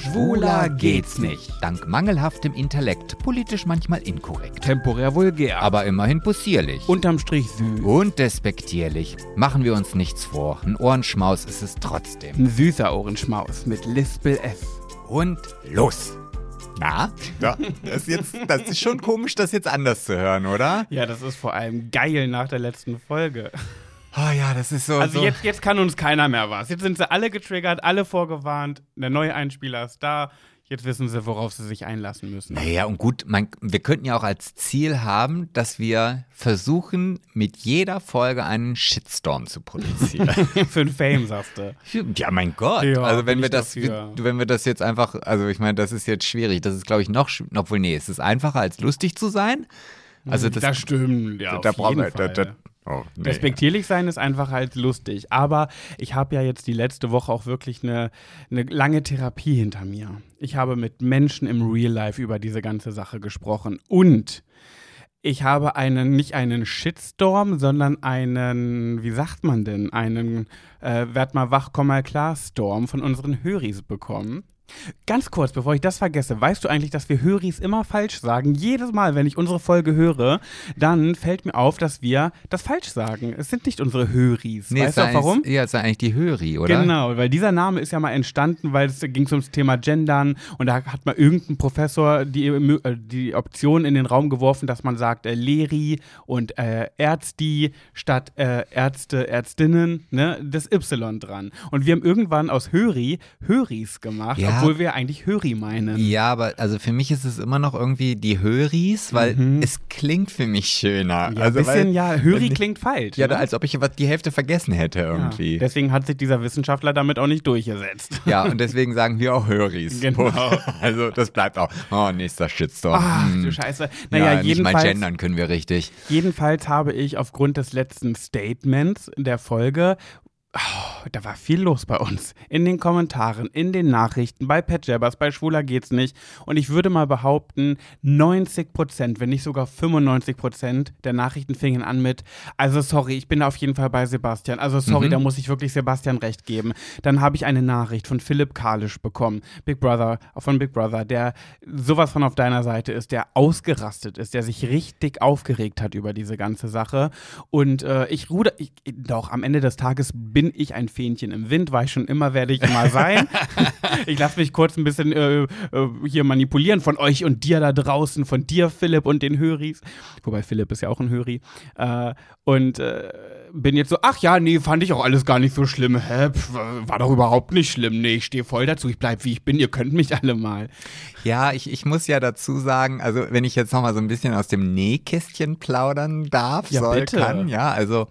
Schwuler geht's nicht. Dank mangelhaftem Intellekt, politisch manchmal inkorrekt. Temporär vulgär. Aber immerhin possierlich. unterm Strich süß. Und despektierlich. Machen wir uns nichts vor. Ein Ohrenschmaus ist es trotzdem. Ein süßer Ohrenschmaus mit Lispel F. Und los. Na? Ja, das, ist jetzt, das ist schon komisch, das jetzt anders zu hören, oder? Ja, das ist vor allem geil nach der letzten Folge. Oh ja, das ist so. Also so. Jetzt, jetzt kann uns keiner mehr was. Jetzt sind sie alle getriggert, alle vorgewarnt. Der neue Einspieler ist da. Jetzt wissen sie, worauf sie sich einlassen müssen. Naja, und gut, man, wir könnten ja auch als Ziel haben, dass wir versuchen, mit jeder Folge einen Shitstorm zu produzieren. Für den Fame, sagst du. ja, mein Gott. Ja, also wenn wir das, dafür. wenn wir das jetzt einfach, also ich meine, das ist jetzt schwierig. Das ist, glaube ich, noch, obwohl, nee, es ist einfacher als lustig zu sein. Also das, das stimmt, ja, da auf brauchen jeden wir, da, Fall. da, oh, nee. Respektierlich sein ist einfach halt lustig. Aber ich habe ja jetzt die letzte Woche auch wirklich eine, eine lange Therapie hinter mir. Ich habe mit Menschen im Real Life über diese ganze Sache gesprochen. Und ich habe einen, nicht einen Shitstorm, sondern einen, wie sagt man denn, einen äh, Werd mal wach, komm mal klar Storm von unseren Höris bekommen. Ganz kurz, bevor ich das vergesse, weißt du eigentlich, dass wir Höris immer falsch sagen? Jedes Mal, wenn ich unsere Folge höre, dann fällt mir auf, dass wir das falsch sagen. Es sind nicht unsere Höris. Nee, weißt ist du auch ja warum? eigentlich- Ja, ist ja eigentlich die Höri, oder? Genau, weil dieser Name ist ja mal entstanden, weil es ging ums Thema Gendern und da hat mal irgendein Professor die, äh, die Option in den Raum geworfen, dass man sagt äh, Leri und äh, Ärzti statt äh, Ärzte, Ärztinnen, ne, das Y dran. Und wir haben irgendwann aus Höri Höris gemacht, Ja. Obwohl wir eigentlich Höri meinen. Ja, aber also für mich ist es immer noch irgendwie die Höris, weil es klingt für mich schöner. Mhm. Ja, also, ein bisschen, weil, ja, Höri klingt falsch. Ja, ne? als ob ich die Hälfte vergessen hätte irgendwie. Ja, deswegen hat sich dieser Wissenschaftler damit auch nicht durchgesetzt. Ja, und deswegen sagen wir auch Höris. Genau. Also das bleibt auch. Oh, nächster Shitstorm. Ach, Hm. du Scheiße. ja, Naja, nicht mal jedenfalls. gendern können wir richtig. Jedenfalls habe ich aufgrund des letzten Statements der Folge, oh, da war viel los bei uns. In den Kommentaren, in den Nachrichten, bei Pat Jabbers, bei Schwuler geht's nicht. Und ich würde mal behaupten, 90 Prozent, wenn nicht sogar 95 Prozent der Nachrichten fingen an mit, also sorry, ich bin auf jeden Fall bei Sebastian. Also sorry, Mhm. da muss ich wirklich Sebastian recht geben. Dann habe ich eine Nachricht von Philipp Kalisch bekommen, Big Brother, von Big Brother, der sowas von auf deiner Seite ist, der ausgerastet ist, der sich richtig aufgeregt hat über diese ganze Sache. Und äh, ich ruder, ich, doch, am Ende des Tages bin ich ein Fähnchen im Wind, war ich schon immer, werde ich immer sein. ich lasse mich kurz ein bisschen äh, äh, hier manipulieren von euch und dir da draußen, von dir, Philipp, und den Höris. Wobei Philipp ist ja auch ein Höri. Äh, und äh, bin jetzt so, ach ja, nee, fand ich auch alles gar nicht so schlimm. Hä, pf, war doch überhaupt nicht schlimm. Nee, ich stehe voll dazu, ich bleib wie ich bin, ihr könnt mich alle mal. Ja, ich, ich muss ja dazu sagen, also wenn ich jetzt nochmal so ein bisschen aus dem Nähkästchen plaudern darf, Ja, soll, bitte. kann, ja, also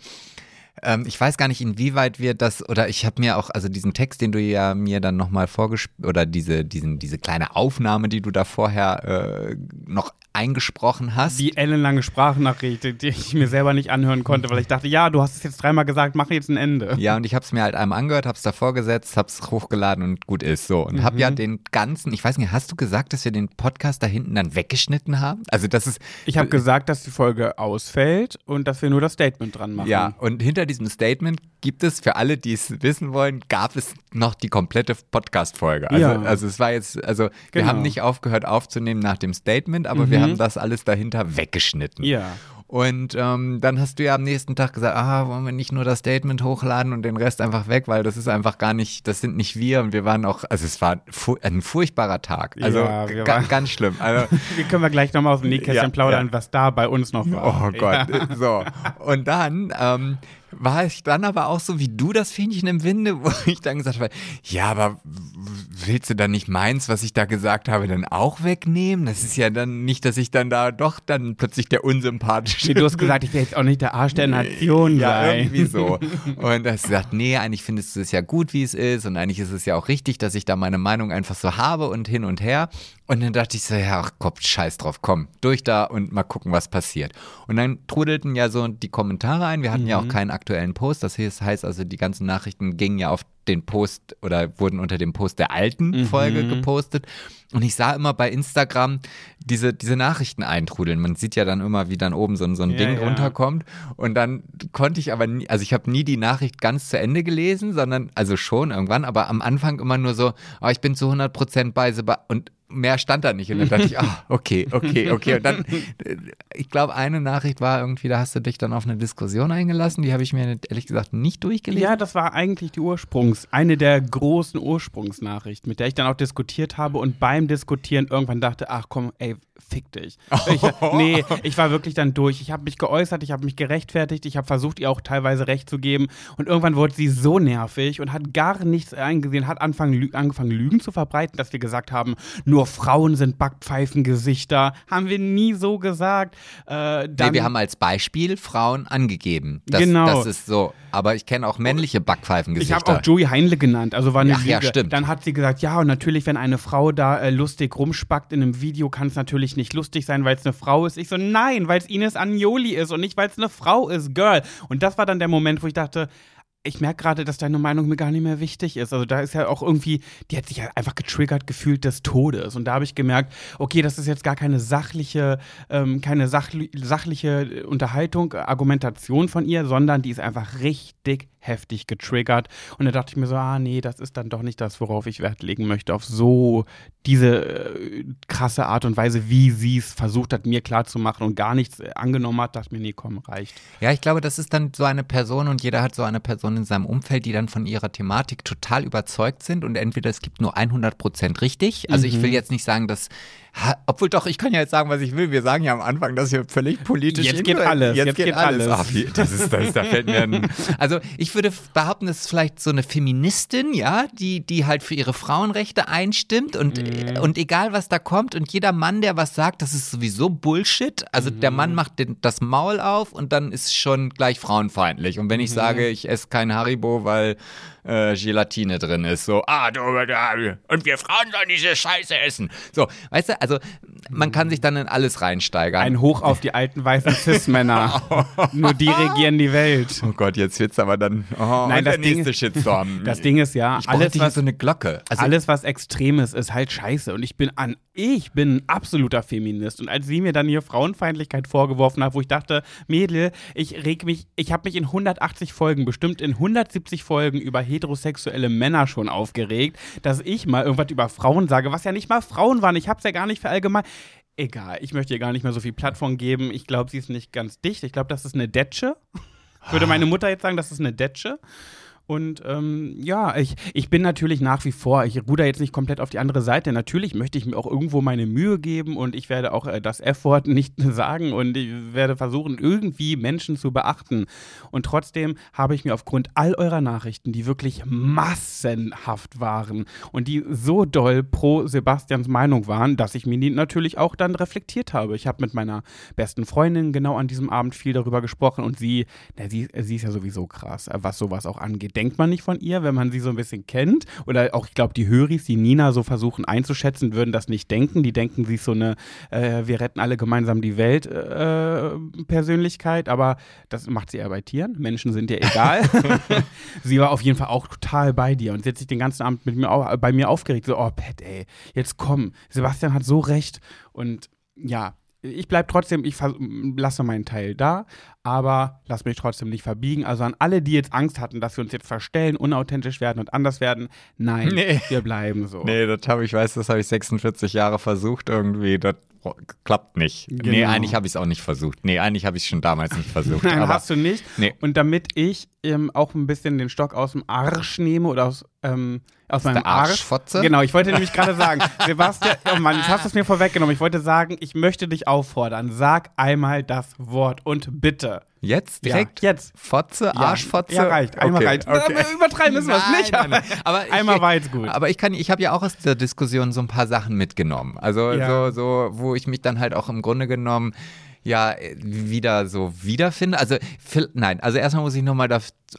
ähm, ich weiß gar nicht, inwieweit wir das, oder ich habe mir auch, also diesen Text, den du ja mir dann nochmal vorgespielt, oder diese, diesen, diese kleine Aufnahme, die du da vorher äh, noch eingesprochen hast. Die ellenlange Sprachnachricht, die ich mir selber nicht anhören konnte, weil ich dachte, ja, du hast es jetzt dreimal gesagt, mach jetzt ein Ende. Ja, und ich habe es mir halt einmal angehört, habe es davor gesetzt, habe es hochgeladen und gut ist so. Und habe Mhm. ja den ganzen, ich weiß nicht, hast du gesagt, dass wir den Podcast da hinten dann weggeschnitten haben? Also das ist, Ich habe gesagt, dass die Folge ausfällt und dass wir nur das Statement dran machen. ja, und hinter diesem Statement gibt es, für alle, die es wissen wollen, gab es noch die komplette Podcast-Folge. Also, Ja. also es war jetzt, also wir Genau. haben nicht aufgehört aufzunehmen nach dem Statement, aber wir haben das alles dahinter weggeschnitten. Ja. Und ähm, dann hast du ja am nächsten Tag gesagt, ah, wollen wir nicht nur das Statement hochladen und den Rest einfach weg, weil das ist einfach gar nicht, das sind nicht wir und wir waren auch, also es war fu ein furchtbarer Tag. Also Ja, wir ga ganz schlimm. Also, Wie können wir gleich nochmal aus dem Nähkästchen Ja, plaudern, ja. was da bei uns noch war. oh Gott, so. Und dann ähm, war ich dann aber auch so wie du das Fähnchen im Winde, wo ich dann gesagt habe, ja, aber willst du dann nicht meins, was ich da gesagt habe, dann auch wegnehmen? Das ist ja dann nicht, dass ich dann da doch dann plötzlich der unsympathische du hast gesagt, ich will jetzt auch nicht der Arsch der Nation Ja, sein. irgendwie so. Und hat gesagt, nee, eigentlich findest du es ja gut, wie es ist und eigentlich ist es ja auch richtig, dass ich da meine Meinung einfach so habe und hin und her. Und dann dachte ich so, ja, ach Gott, scheiß drauf, komm, durch da und mal gucken, was passiert. Und dann trudelten ja so die Kommentare ein. Wir hatten ja auch Mhm. keinen aktuellen Post. Das heißt also, die ganzen Nachrichten gingen ja auf den Post oder wurden unter dem Post der alten Mhm. Folge gepostet. Und ich sah immer bei Instagram diese, diese Nachrichten eintrudeln. Man sieht ja dann immer, wie dann oben so, ein- so ein Ja, Ding ja. runterkommt. Und dann konnte ich aber nie, also ich habe nie die Nachricht ganz zu Ende gelesen, sondern, also schon irgendwann, aber am Anfang immer nur so, oh, ich bin zu 100% bei Seba und mehr stand da nicht. Und dann dachte ich, ah, okay, okay, okay. Und dann, äh, ich glaube, eine Nachricht war irgendwie, da hast du dich dann auf eine Diskussion eingelassen. Die habe ich mir ehrlich gesagt nicht durchgelesen. Ja, das war eigentlich die Ursprungs, eine der großen Ursprungsnachrichten, mit der ich dann auch diskutiert habe und beim Diskutieren irgendwann dachte, ach komm, ey, fick dich. Ich, nee, ich war wirklich dann durch. Ich habe mich geäußert, ich habe mich gerechtfertigt, ich habe versucht, ihr auch teilweise recht zu geben und irgendwann wurde sie so nervig und hat gar nichts eingesehen, hat angefangen, Lü angefangen Lügen zu verbreiten, dass wir gesagt haben, nur Frauen sind Backpfeifengesichter. Haben wir nie so gesagt. Äh, Nee, wir haben als Beispiel Frauen angegeben. Das, Genau. Das ist so. Aber ich kenne auch männliche Ich Backpfeifengesichter. habe auch Joey Heinle genannt, also war eine Ach ja, stimmt. Dann hat sie gesagt, ja, und natürlich, wenn eine Frau da äh, lustig rumspackt in einem Video, kann es natürlich nicht lustig sein, weil es eine Frau ist. Ich so, nein, weil es Ines Agnoli ist und nicht, weil es eine Frau ist, Girl. Und das war dann der Moment, wo ich dachte, ich merke gerade, dass deine Meinung mir gar nicht mehr wichtig ist. Also da ist ja auch irgendwie, die hat sich ja einfach getriggert gefühlt des Todes. Und da habe ich gemerkt, okay, das ist jetzt gar keine sachliche, ähm, keine sachli sachliche Unterhaltung, äh, Argumentation von ihr, sondern die ist einfach richtig heftig getriggert. Und da dachte ich mir so, ah nee, das ist dann doch nicht das, worauf ich Wert legen möchte, auf so diese äh, krasse Art und Weise, wie sie es versucht hat, mir klarzumachen und gar nichts äh, angenommen hat, dachte mir, nee, komm, reicht. Ja, ich glaube, das ist dann so eine Person und jeder hat so eine Person in seinem Umfeld, die dann von ihrer Thematik total überzeugt sind und entweder es gibt nur 100 Prozent richtig. Also ich Mhm. will jetzt nicht sagen, dass, ha, obwohl doch, ich kann ja jetzt sagen, was ich will. Wir sagen ja am Anfang, dass hier völlig politisch Jetzt geht alles, Jetzt, jetzt geht, geht alles. alles. Ach, wie, das ist, das, da fällt mir ein, Also ich würde behaupten, es ist vielleicht so eine Feministin, ja, die, die halt für ihre Frauenrechte einstimmt und, Mhm. und egal was da kommt und jeder Mann, der was sagt, das ist sowieso Bullshit. Also der Mhm. Mann macht den, das Maul auf und dann ist schon gleich frauenfeindlich. Und wenn Mhm. ich sage, ich esse kein Haribo, weil äh, Gelatine drin ist, so, ah, du, und wir Frauen sollen diese Scheiße essen. So, weißt du, also man kann sich dann in alles reinsteigern. Ein Hoch auf die alten weißen Cis-Männer. Nur die regieren die Welt. oh Gott, jetzt wird's aber dann, oh, Nein, das der Ding- nächste Shitstorm. Das Ding ist ja, ich alles was, so eine Glocke. Also alles, was extrem ist, ist halt scheiße. Und ich bin an, ich bin ein absoluter Feminist. Und als sie mir dann hier Frauenfeindlichkeit vorgeworfen hat, wo ich dachte, Mädel, ich reg mich, ich habe mich in 180 Folgen, bestimmt in 170 Folgen über heterosexuelle Männer schon aufgeregt, dass ich mal irgendwas über Frauen sage, was ja nicht mal Frauen waren. Ich habe es ja gar nicht verallgemein. Egal, ich möchte ihr gar nicht mehr so viel Plattform geben. Ich glaube, sie ist nicht ganz dicht. Ich glaube, das ist eine Detsche. Würde meine Mutter jetzt sagen, das ist eine Detsche. Und ähm, ja, ich, ich bin natürlich nach wie vor, ich ruder jetzt nicht komplett auf die andere Seite. Natürlich möchte ich mir auch irgendwo meine Mühe geben und ich werde auch äh, das F-Wort nicht sagen und ich werde versuchen, irgendwie Menschen zu beachten. Und trotzdem habe ich mir aufgrund all eurer Nachrichten, die wirklich massenhaft waren und die so doll pro Sebastians Meinung waren, dass ich mir die natürlich auch dann reflektiert habe. Ich habe mit meiner besten Freundin genau an diesem Abend viel darüber gesprochen und sie, na, sie, sie ist ja sowieso krass, was sowas auch angeht. Denkt man nicht von ihr, wenn man sie so ein bisschen kennt? Oder auch, ich glaube, die Höris, die Nina so versuchen einzuschätzen, würden das nicht denken. Die denken, sie ist so eine äh, Wir retten alle gemeinsam die Welt äh, Persönlichkeit, aber das macht sie eher bei Tieren. Menschen sind ihr egal. sie war auf jeden Fall auch total bei dir und sie hat sich den ganzen Abend mit mir au- bei mir aufgeregt. So, oh, Pat, ey, jetzt komm. Sebastian hat so recht. Und ja, ich bleib trotzdem, ich lasse meinen Teil da, aber lass mich trotzdem nicht verbiegen. Also an alle, die jetzt Angst hatten, dass wir uns jetzt verstellen, unauthentisch werden und anders werden, nein, Nee. wir bleiben so. Nee, das habe ich, weiß, das habe ich 46 Jahre versucht irgendwie. Das klappt nicht. Nee, Genau. eigentlich habe ich es auch nicht versucht. Nee, eigentlich habe ich es schon damals nicht versucht. Nein, aber hast du nicht. Nee. Und damit ich ähm, auch ein bisschen den Stock aus dem Arsch nehme oder aus, ähm, aus meinem der Arsch. Arschfotze? Genau, ich wollte nämlich gerade sagen, Sebastian, oh Mann, jetzt hast du es mir vorweggenommen. Ich wollte sagen, ich möchte dich auffordern. Sag einmal das Wort und bitte. Jetzt direkt? Ja, jetzt. Fotze, Arschfotze? Ja, reicht. Einmal Okay, reicht. okay. Na, Übertreiben müssen wir es nicht. nein, nein. Aber ich- einmal war jetzt gut. Aber ich kann, ich habe ja auch aus dieser Diskussion so ein paar Sachen mitgenommen. Also Ja. so, so, wo ich mich dann halt auch im Grunde genommen ja äh, wieder so wiederfinde. Also nein, also erstmal muss ich nochmal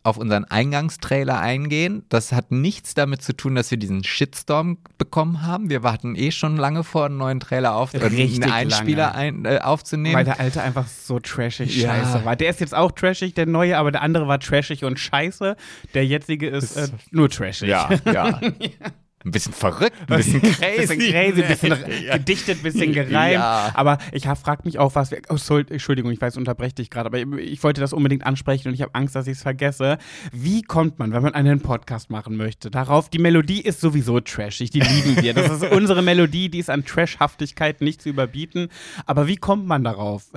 auf unseren Eingangstrailer eingehen. Das hat nichts damit zu tun, dass wir diesen Shitstorm bekommen haben. Wir warten eh schon lange vor, einen neuen Trailer auf, äh, einen Einspieler ein, äh, aufzunehmen. Weil der alte einfach so trashig Ja. scheiße war. Der ist jetzt auch trashig, der neue, aber der andere war trashig und scheiße. Der jetzige ist äh, nur trashig. ja, ja. Ein bisschen verrückt, ein bisschen crazy. bisschen crazy, bisschen gedichtet, bisschen gereimt. Ja. Aber ich frage mich auch, was wir. Oh, Entschuldigung, ich weiß, unterbreche dich gerade, aber ich, ich wollte das unbedingt ansprechen und ich habe Angst, dass ich es vergesse. Wie kommt man, wenn man einen Podcast machen möchte, darauf? Die Melodie ist sowieso trashig, die lieben wir. Das ist unsere Melodie, die ist an Trashhaftigkeit nicht zu überbieten. Aber wie kommt man darauf?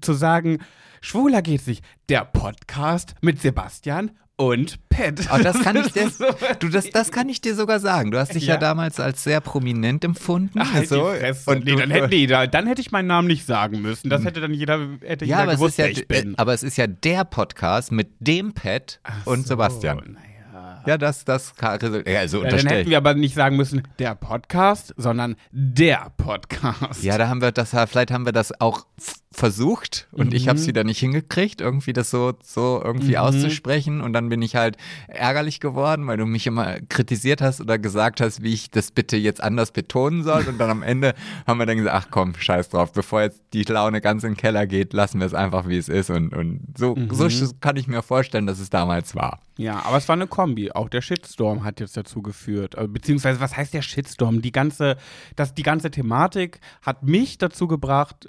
Zu sagen, schwuler geht's nicht. Der Podcast mit Sebastian und Pat. Aber das kann ich dir, so- du, das, das kann ich dir sogar sagen. Du hast dich ja, Ja. damals als sehr prominent empfunden. Ach, halt so. und nee, dann, hätte, nee, da, dann hätte ich meinen Namen nicht sagen müssen. Das hätte dann jeder, hätte ja, jeder gewusst, ja, wer ich bin. äh, aber es ist ja der Podcast mit dem Pat und Sebastian. Oh, naja. Ja, das, das kann, also Ja, dann hätten wir aber nicht sagen müssen, der Podcast, sondern der Podcast. Ja, da haben wir das, vielleicht haben wir das auch versucht und ich Mhm. habe es wieder nicht hingekriegt, irgendwie das so, so irgendwie auszusprechen und dann bin ich halt ärgerlich geworden, weil du mich immer kritisiert hast oder gesagt hast, wie ich das bitte jetzt anders betonen soll und dann am Ende haben wir dann gesagt, ach komm, scheiß drauf, bevor jetzt die Laune ganz in den Keller geht, lassen wir es einfach, wie es ist und, und so, so kann ich mir vorstellen, dass es damals war. Ja, aber es war eine Kombi. Auch der Shitstorm hat jetzt dazu geführt. Also, Beziehungsweise, was heißt der Shitstorm? Die ganze, das, die ganze Thematik hat mich dazu gebracht,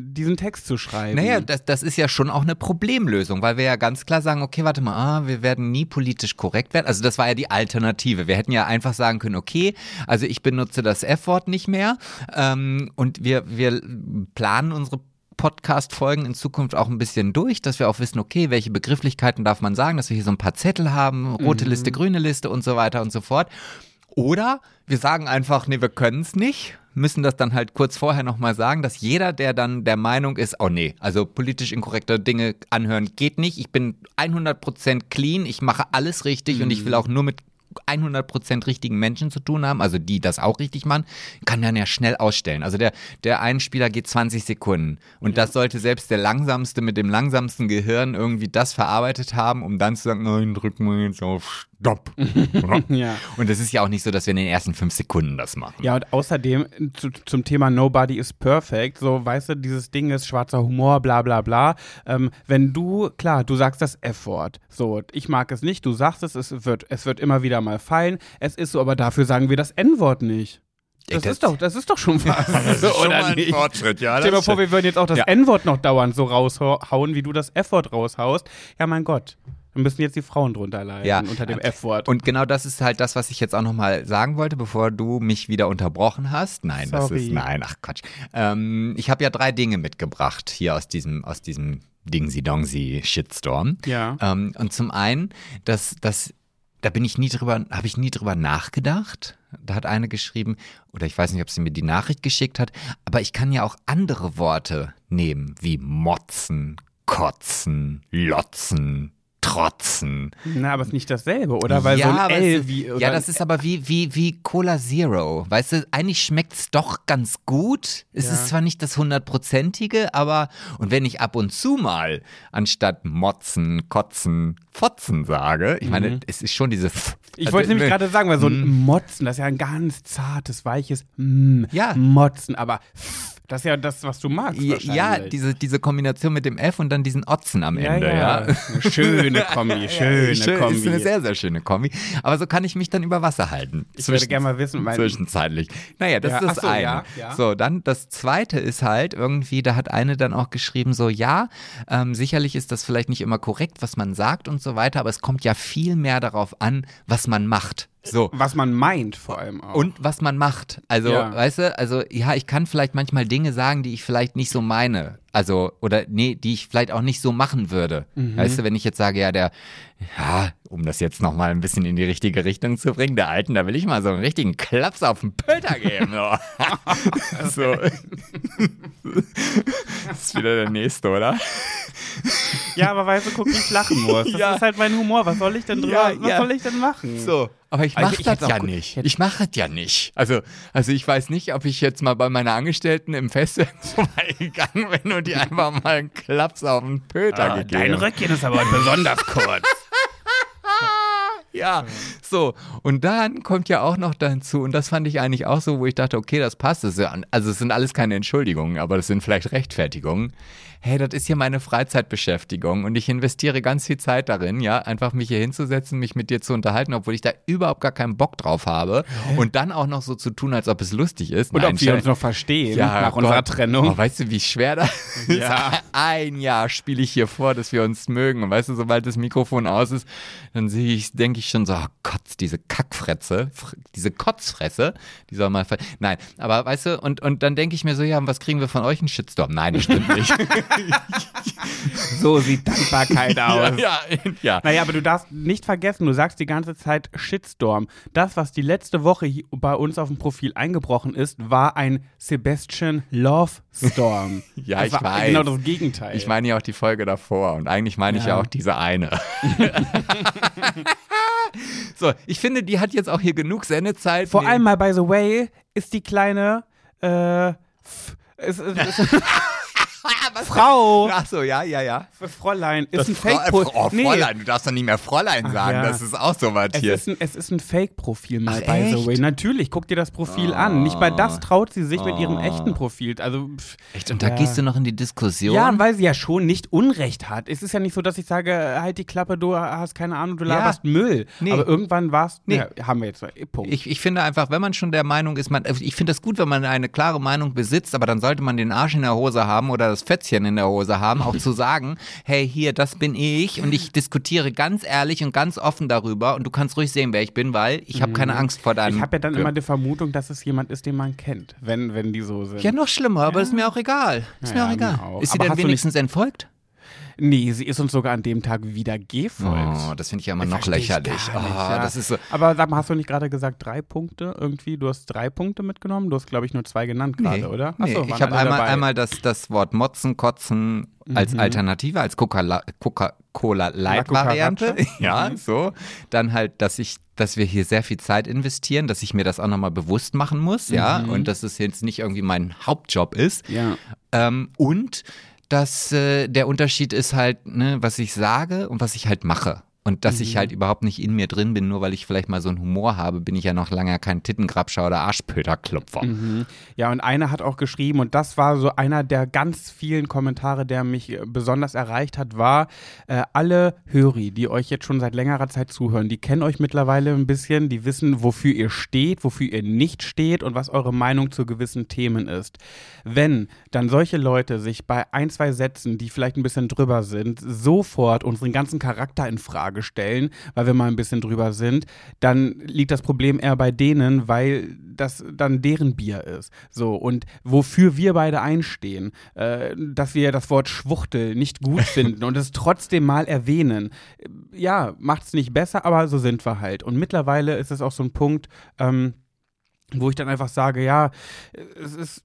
diesen Text zu schreiben. Naja, das, das ist ja schon auch eine Problemlösung, weil wir ja ganz klar sagen, okay, warte mal, ah, wir werden nie politisch korrekt werden. Also das war ja die Alternative. Wir hätten ja einfach sagen können, okay, also ich benutze das F-Wort nicht mehr ähm, und wir, wir planen unsere Podcast-Folgen in Zukunft auch ein bisschen durch, dass wir auch wissen, okay, welche Begrifflichkeiten darf man sagen, dass wir hier so ein paar Zettel haben, rote Liste, grüne Liste und so weiter und so fort. Oder wir sagen einfach, nee, wir können es nicht, müssen das dann halt kurz vorher nochmal sagen, dass jeder, der dann der Meinung ist, oh nee, also politisch inkorrekte Dinge anhören geht nicht, ich bin 100% clean, ich mache alles richtig und ich will auch nur mit 100% richtigen Menschen zu tun haben, also die das auch richtig machen, kann man ja schnell ausstellen. Also der, der Einspieler geht 20 Sekunden. Und das sollte selbst der langsamste mit dem langsamsten Gehirn irgendwie das verarbeitet haben, um dann zu sagen, nein, drücken wir jetzt auf Stopp. Ja. Und es ist ja auch nicht so, dass wir in den ersten fünf Sekunden das machen. Ja, und außerdem zu, zum Thema Nobody is perfect, so, weißt du, dieses Ding ist schwarzer Humor, bla bla bla. Ähm, wenn du, klar, du sagst das F-Wort, so, ich mag es nicht, du sagst es, es wird, es wird immer wieder mal fallen, es ist so, aber dafür sagen wir das N-Wort nicht. Das, das- ist doch, das ist doch schon was. oder nicht? Fortschritt, ja. Stell dir mal vor, wir würden jetzt auch das Ja. N-Wort noch dauernd so raushauen, wie du das F-Wort raushaust. Ja, mein Gott. Müssen jetzt die Frauen drunter leiden Ja. unter dem F-Wort. Und genau das ist halt das, was ich jetzt auch nochmal sagen wollte, bevor du mich wieder unterbrochen hast. Nein, das Sorry. ist, nein, ach Quatsch. Ähm, ich habe ja drei Dinge mitgebracht hier aus diesem, aus diesem Dingsy-Dongsi-Shitstorm. Ja. Ähm, und zum einen, dass, dass da bin ich nie drüber, habe ich nie drüber nachgedacht. Da hat eine geschrieben, oder ich weiß nicht, ob sie mir die Nachricht geschickt hat, aber ich kann ja auch andere Worte nehmen, wie motzen, kotzen, lotzen, trotzen. Na, aber es ist nicht dasselbe, oder? Weil so aber ein L wie. Ja, das ist aber wie, wie, wie Cola Zero. Weißt du, eigentlich schmeckt es doch ganz gut. Es Ja. ist zwar nicht das hundertprozentige, aber und wenn ich ab und zu mal anstatt motzen, kotzen, fotzen sage, ich meine, es ist schon diese. F Mhm. Ich also, wollte nämlich ne, gerade sagen, weil so ein Motzen, das ist ja ein ganz zartes, weiches mm, Ja. Motzen, aber das ist ja das, was du magst. Ja, ja, diese, diese Kombination mit dem F und dann diesen Otzen am ja, Ende, ja. ja. Eine schöne Kombi, schöne Schön, Kombi. Ist eine sehr, sehr schöne Kombi. Aber so kann ich mich dann über Wasser halten. ich würde gerne mal wissen, weil Zwischenzeitlich. Naja, das Ja, ist das so, eine. ja, ja. So, dann das zweite ist halt irgendwie, da hat eine dann auch geschrieben, so, ja, ähm, sicherlich ist das vielleicht nicht immer korrekt, was man sagt und so weiter, aber es kommt ja viel mehr darauf an, was man macht. So. was man meint vor allem auch. Und was man macht. Also, Ja. weißt du, also ja, ich kann vielleicht manchmal Dinge sagen, die ich vielleicht nicht so meine. Also, oder nee, die ich vielleicht auch nicht so machen würde. Mhm. Weißt du, wenn ich jetzt sage, ja, der, ja, um das jetzt nochmal ein bisschen in die richtige Richtung zu bringen, der Alten, da will ich mal so einen richtigen Klaps auf den Pölter geben. So. Das ist wieder der nächste, oder? Ja, aber weißt du, guck, wie ich lachen muss. Das Ja. ist halt mein Humor. Was soll ich denn drüber, Ja, was ja. soll ich denn machen? So, aber ich mache das ja gut- nicht. Ich mache das ja nicht. Also, also ich weiß nicht, ob ich jetzt mal bei meiner Angestellten im Fest vorbeigegangen bin und die einfach mal einen Klaps auf den Pöter Ah, gegeben. dein Röckchen ist aber besonders kurz. Ja, so. Und dann kommt ja auch noch dazu, und das fand ich eigentlich auch so, wo ich dachte, okay, das passt. Das also es sind alles keine Entschuldigungen, aber das sind vielleicht Rechtfertigungen. Hey, das ist hier meine Freizeitbeschäftigung und ich investiere ganz viel Zeit darin, ja, einfach mich hier hinzusetzen, mich mit dir zu unterhalten, obwohl ich da überhaupt gar keinen Bock drauf habe. Und dann auch noch so zu tun, als ob es lustig ist. Und Nein, ob wir uns noch verstehen ja, nach Gott. unserer Trennung. Oh, weißt du, wie schwer das Ja. ist? Ein Jahr spiele ich hier vor, dass wir uns mögen. Und weißt du, sobald das Mikrofon aus ist, dann sehe ich, denke ich schon so, oh Gott, diese Kackfretze, fr- diese Kotzfresse, die soll mal. ver- Nein, aber weißt du, und, und dann denke ich mir so, ja, und was kriegen wir von euch? Einen Shitstorm? Nein, das stimmt nicht. So sieht Dankbarkeit aus. ja, ja, ja. Naja, aber du darfst nicht vergessen, du sagst die ganze Zeit Shitstorm. Das, was die letzte Woche bei uns auf dem Profil eingebrochen ist, war ein Sebastian Love Storm. Ja, das ich war weiß. Genau das Gegenteil. Ich meine ja auch die Folge davor und eigentlich meine ich ja Ja. auch diese eine. so, ich finde, die hat jetzt auch hier genug Sendezeit. Vor allem mal, by the way, ist die kleine äh, F ist, ist, ist, Frau, Ach so, ja, ja, ja. Fräulein, ist ein Frau- Fake-Profil. Oh, Fräulein, du darfst doch nicht mehr Fräulein sagen. ja. Das ist auch so was Es hier. ist, ein, es ist ein Fake-Profil, mal, Ach, by the echt? way. Natürlich, guck dir das Profil an. Nicht mal das traut sie sich mit ihrem echten Profil. Also, pff, Echt? Und da Ja. gehst du noch in die Diskussion? Ja, weil sie ja schon nicht Unrecht hat. Es ist ja nicht so, dass ich sage, halt die Klappe, du hast keine Ahnung, du laberst Müll. Nee. Aber irgendwann war's, Nee. ja, haben wir jetzt, äh, Punkt. Ich, ich finde einfach, wenn man schon der Meinung ist, man, ich finde das gut, wenn man eine klare Meinung besitzt, aber dann sollte man den Arsch in der Hose haben oder das Fätzchen in der Hose haben, auch zu sagen, hey, hier, das bin ich und ich diskutiere ganz ehrlich und ganz offen darüber und du kannst ruhig sehen, wer ich bin, weil ich habe keine Angst vor deinem. Mhm. ich habe ja dann immer die Vermutung, dass es jemand ist, den man kennt, wenn, wenn die so sind. Ja, noch schlimmer, aber ist mir auch egal. Ist Ja, mir auch ja, egal. mir auch. Ist sie Aber denn wenigstens entfolgt? Nee, sie ist uns sogar an dem Tag wieder gefolgt. Oh, das finde ich ja immer noch ich lächerlich. nicht, oh, ja. so. Aber sag mal, hast du nicht gerade gesagt drei Punkte irgendwie? Du hast drei Punkte mitgenommen? Du hast, glaube ich, nur zwei genannt gerade, oder? Nee, Achso, ich waren habe einmal, dabei. Mhm. einmal das, das Wort Motzen, Kotzen als Alternative, als Coca- Coca-Cola Light-Variante. Cucaracha. Ja, Mhm. so. Dann halt, dass ich, dass wir hier sehr viel Zeit investieren, dass ich mir das auch nochmal bewusst machen muss, ja, Mhm. und dass es jetzt nicht irgendwie mein Hauptjob ist. Ja. Ähm, und dass äh, der Unterschied ist halt, ne, was ich sage und was ich halt mache. Und dass Mhm. ich halt überhaupt nicht in mir drin bin, nur weil ich vielleicht mal so einen Humor habe, bin ich ja noch lange kein Tittengrabscher oder Arschpöterklopfer. Mhm. Ja, und einer hat auch geschrieben, und das war so einer der ganz vielen Kommentare, der mich äh, besonders erreicht hat, war, äh, alle Höri, die euch jetzt schon seit längerer Zeit zuhören, die kennen euch mittlerweile ein bisschen, die wissen, wofür ihr steht, wofür ihr nicht steht und was eure Meinung zu gewissen Themen ist. Wenn dann solche Leute sich bei ein, zwei Sätzen, die vielleicht ein bisschen drüber sind, sofort unseren ganzen Charakter in Frage stellen, weil wir mal ein bisschen drüber sind, dann liegt das Problem eher bei denen, weil das dann deren Bier ist. So, und wofür wir beide einstehen, äh, dass wir das Wort Schwuchtel nicht gut finden und es trotzdem mal erwähnen, äh, ja, macht es nicht besser, aber so sind wir halt. Und mittlerweile ist es auch so ein Punkt, ähm, wo ich dann einfach sage, ja, es ist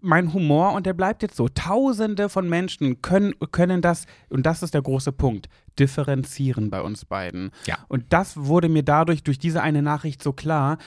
mein Humor und der bleibt jetzt so. Tausende von Menschen können, können das, und das ist der große Punkt, differenzieren bei uns beiden. Ja. Und das wurde mir dadurch, durch diese eine Nachricht so klar.